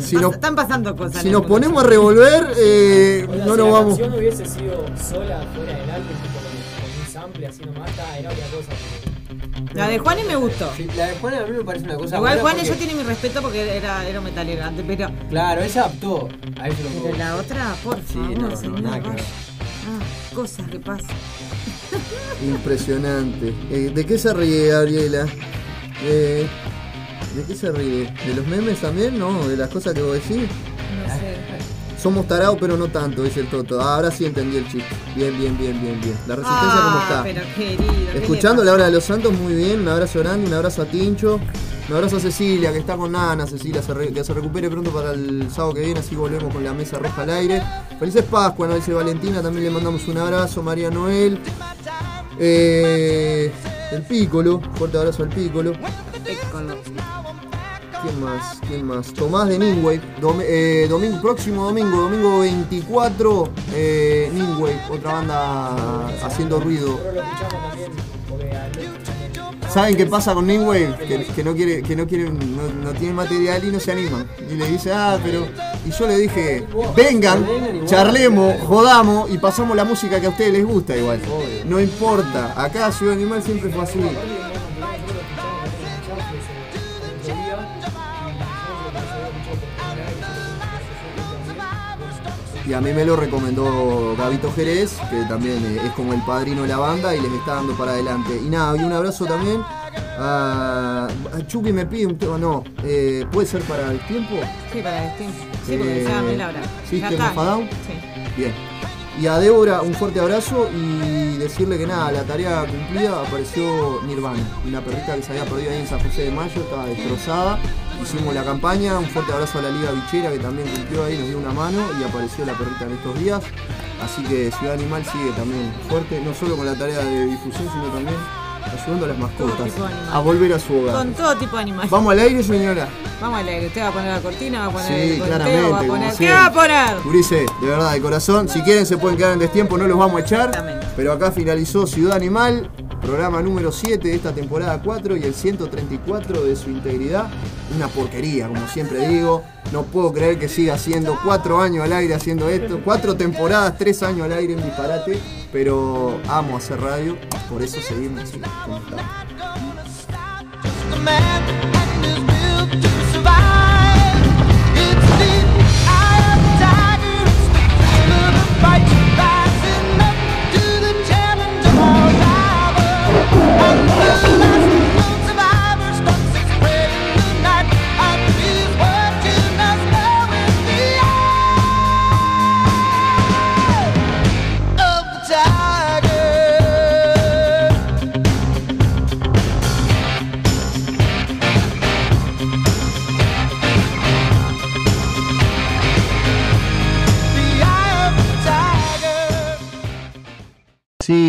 Si nos, Están pasando cosas. si nos ponemos a revolver, eh, Onda, no si nos la vamos. canción hubiese sido sola fuera del álbum, tipo con, con un sample así nomás, era otra cosa. La de Juanes me gustó. La de Juanes a mí me parece una cosa Igual Juanes porque- yo tiene mi respeto porque era, era metalero antes, pero. Claro, ella adaptó a eso lo Pero la otra, por favor, no, no, señor, nada que ver. Ah, cosas que pasan. Impresionante. Eh, ¿De qué se ríe Gabriela? Eh, ¿De qué se ríe? ¿De los memes también? ¿No? ¿De las cosas que vos decís? No sé. Somos tarados, pero no tanto, dice el Toto. Ah, ahora sí entendí el chiste. Bien, bien, bien, bien, bien. La resistencia, ¿cómo Ah, está? pero querido. ¿qué Escuchando la hora de los santos, muy bien. Un abrazo grande, un abrazo a Tincho. Un abrazo a Cecilia, que está con Nana. Cecilia, se re- que se recupere pronto para el sábado que viene, así volvemos con la mesa roja al aire. Felices Pascua, nos dice Valentina. También le mandamos un abrazo. María Noel. Eh, el Pícolo, fuerte abrazo al Pícolo. ¿Quién más? ¿Quién más? Tomás de Ningway. Dom- eh, domingo, próximo domingo, domingo 24, eh, Ningway, otra banda haciendo ruido. ¿Saben qué pasa con Ningway? Que, que no quiere, que no quieren, no, no material y no se animan. Y le dice, ah, pero. Y yo le dije, vengan, charlemos, jodamos y pasamos la música que a ustedes les gusta igual. No importa. Acá Ciudad Animal siempre fue así. Y a mí me lo recomendó Gabito Jerez, que también eh, es como el padrino de la banda y les está dando para adelante. Y nada, y un abrazo también a, a Chucky me pide un tema, no, eh, ¿puede ser para el tiempo? Sí, para Steam. Sí, porque Eh, la hora. System Ya of está. a Down. Sí. Bien. Y a Débora un fuerte abrazo y decirle que nada, la tarea cumplida apareció Nirvana, una perrita que se había perdido ahí en San José de Mayo, estaba destrozada. Hicimos la campaña, un fuerte abrazo a la Liga Bichera que también cumplió ahí, nos dio una mano y apareció la perrita en estos días. Así que Ciudad Animal sigue también fuerte, no solo con la tarea de difusión, sino también ayudando a las mascotas a volver a su hogar. Con todo tipo de animales. Vamos al aire, señora. Vamos al aire. Usted va a poner la cortina, va a poner Sí, el claramente. va a poner. ¿Qué va a poner? Urice, de verdad, de corazón. Si quieren se pueden quedar en destiempo, no los vamos a echar. Pero acá finalizó Ciudad Animal, programa número 7 de esta temporada 4 y el 134 de su integridad. Una porquería, como siempre digo. No puedo creer que siga haciendo 4 años al aire haciendo esto. 4 temporadas, 3 años al aire en disparate. Pero amo hacer radio, por eso seguimos como.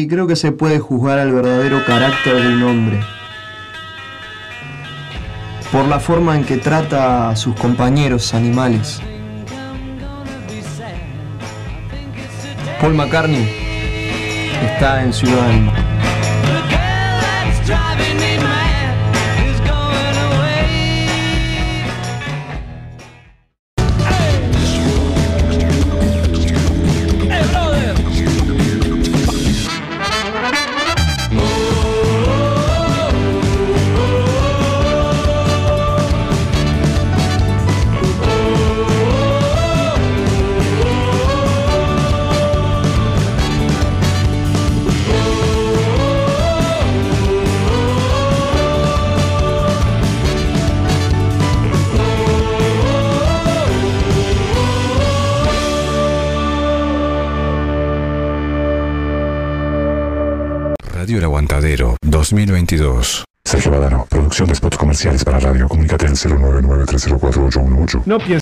Creo que se puede juzgar al verdadero carácter de un hombre por la forma en que trata a sus compañeros animales. Paul McCartney está en Ciudad 2022. Sergio Badano, producción de spots comerciales para radio. Comunícate al 099 304 No pienses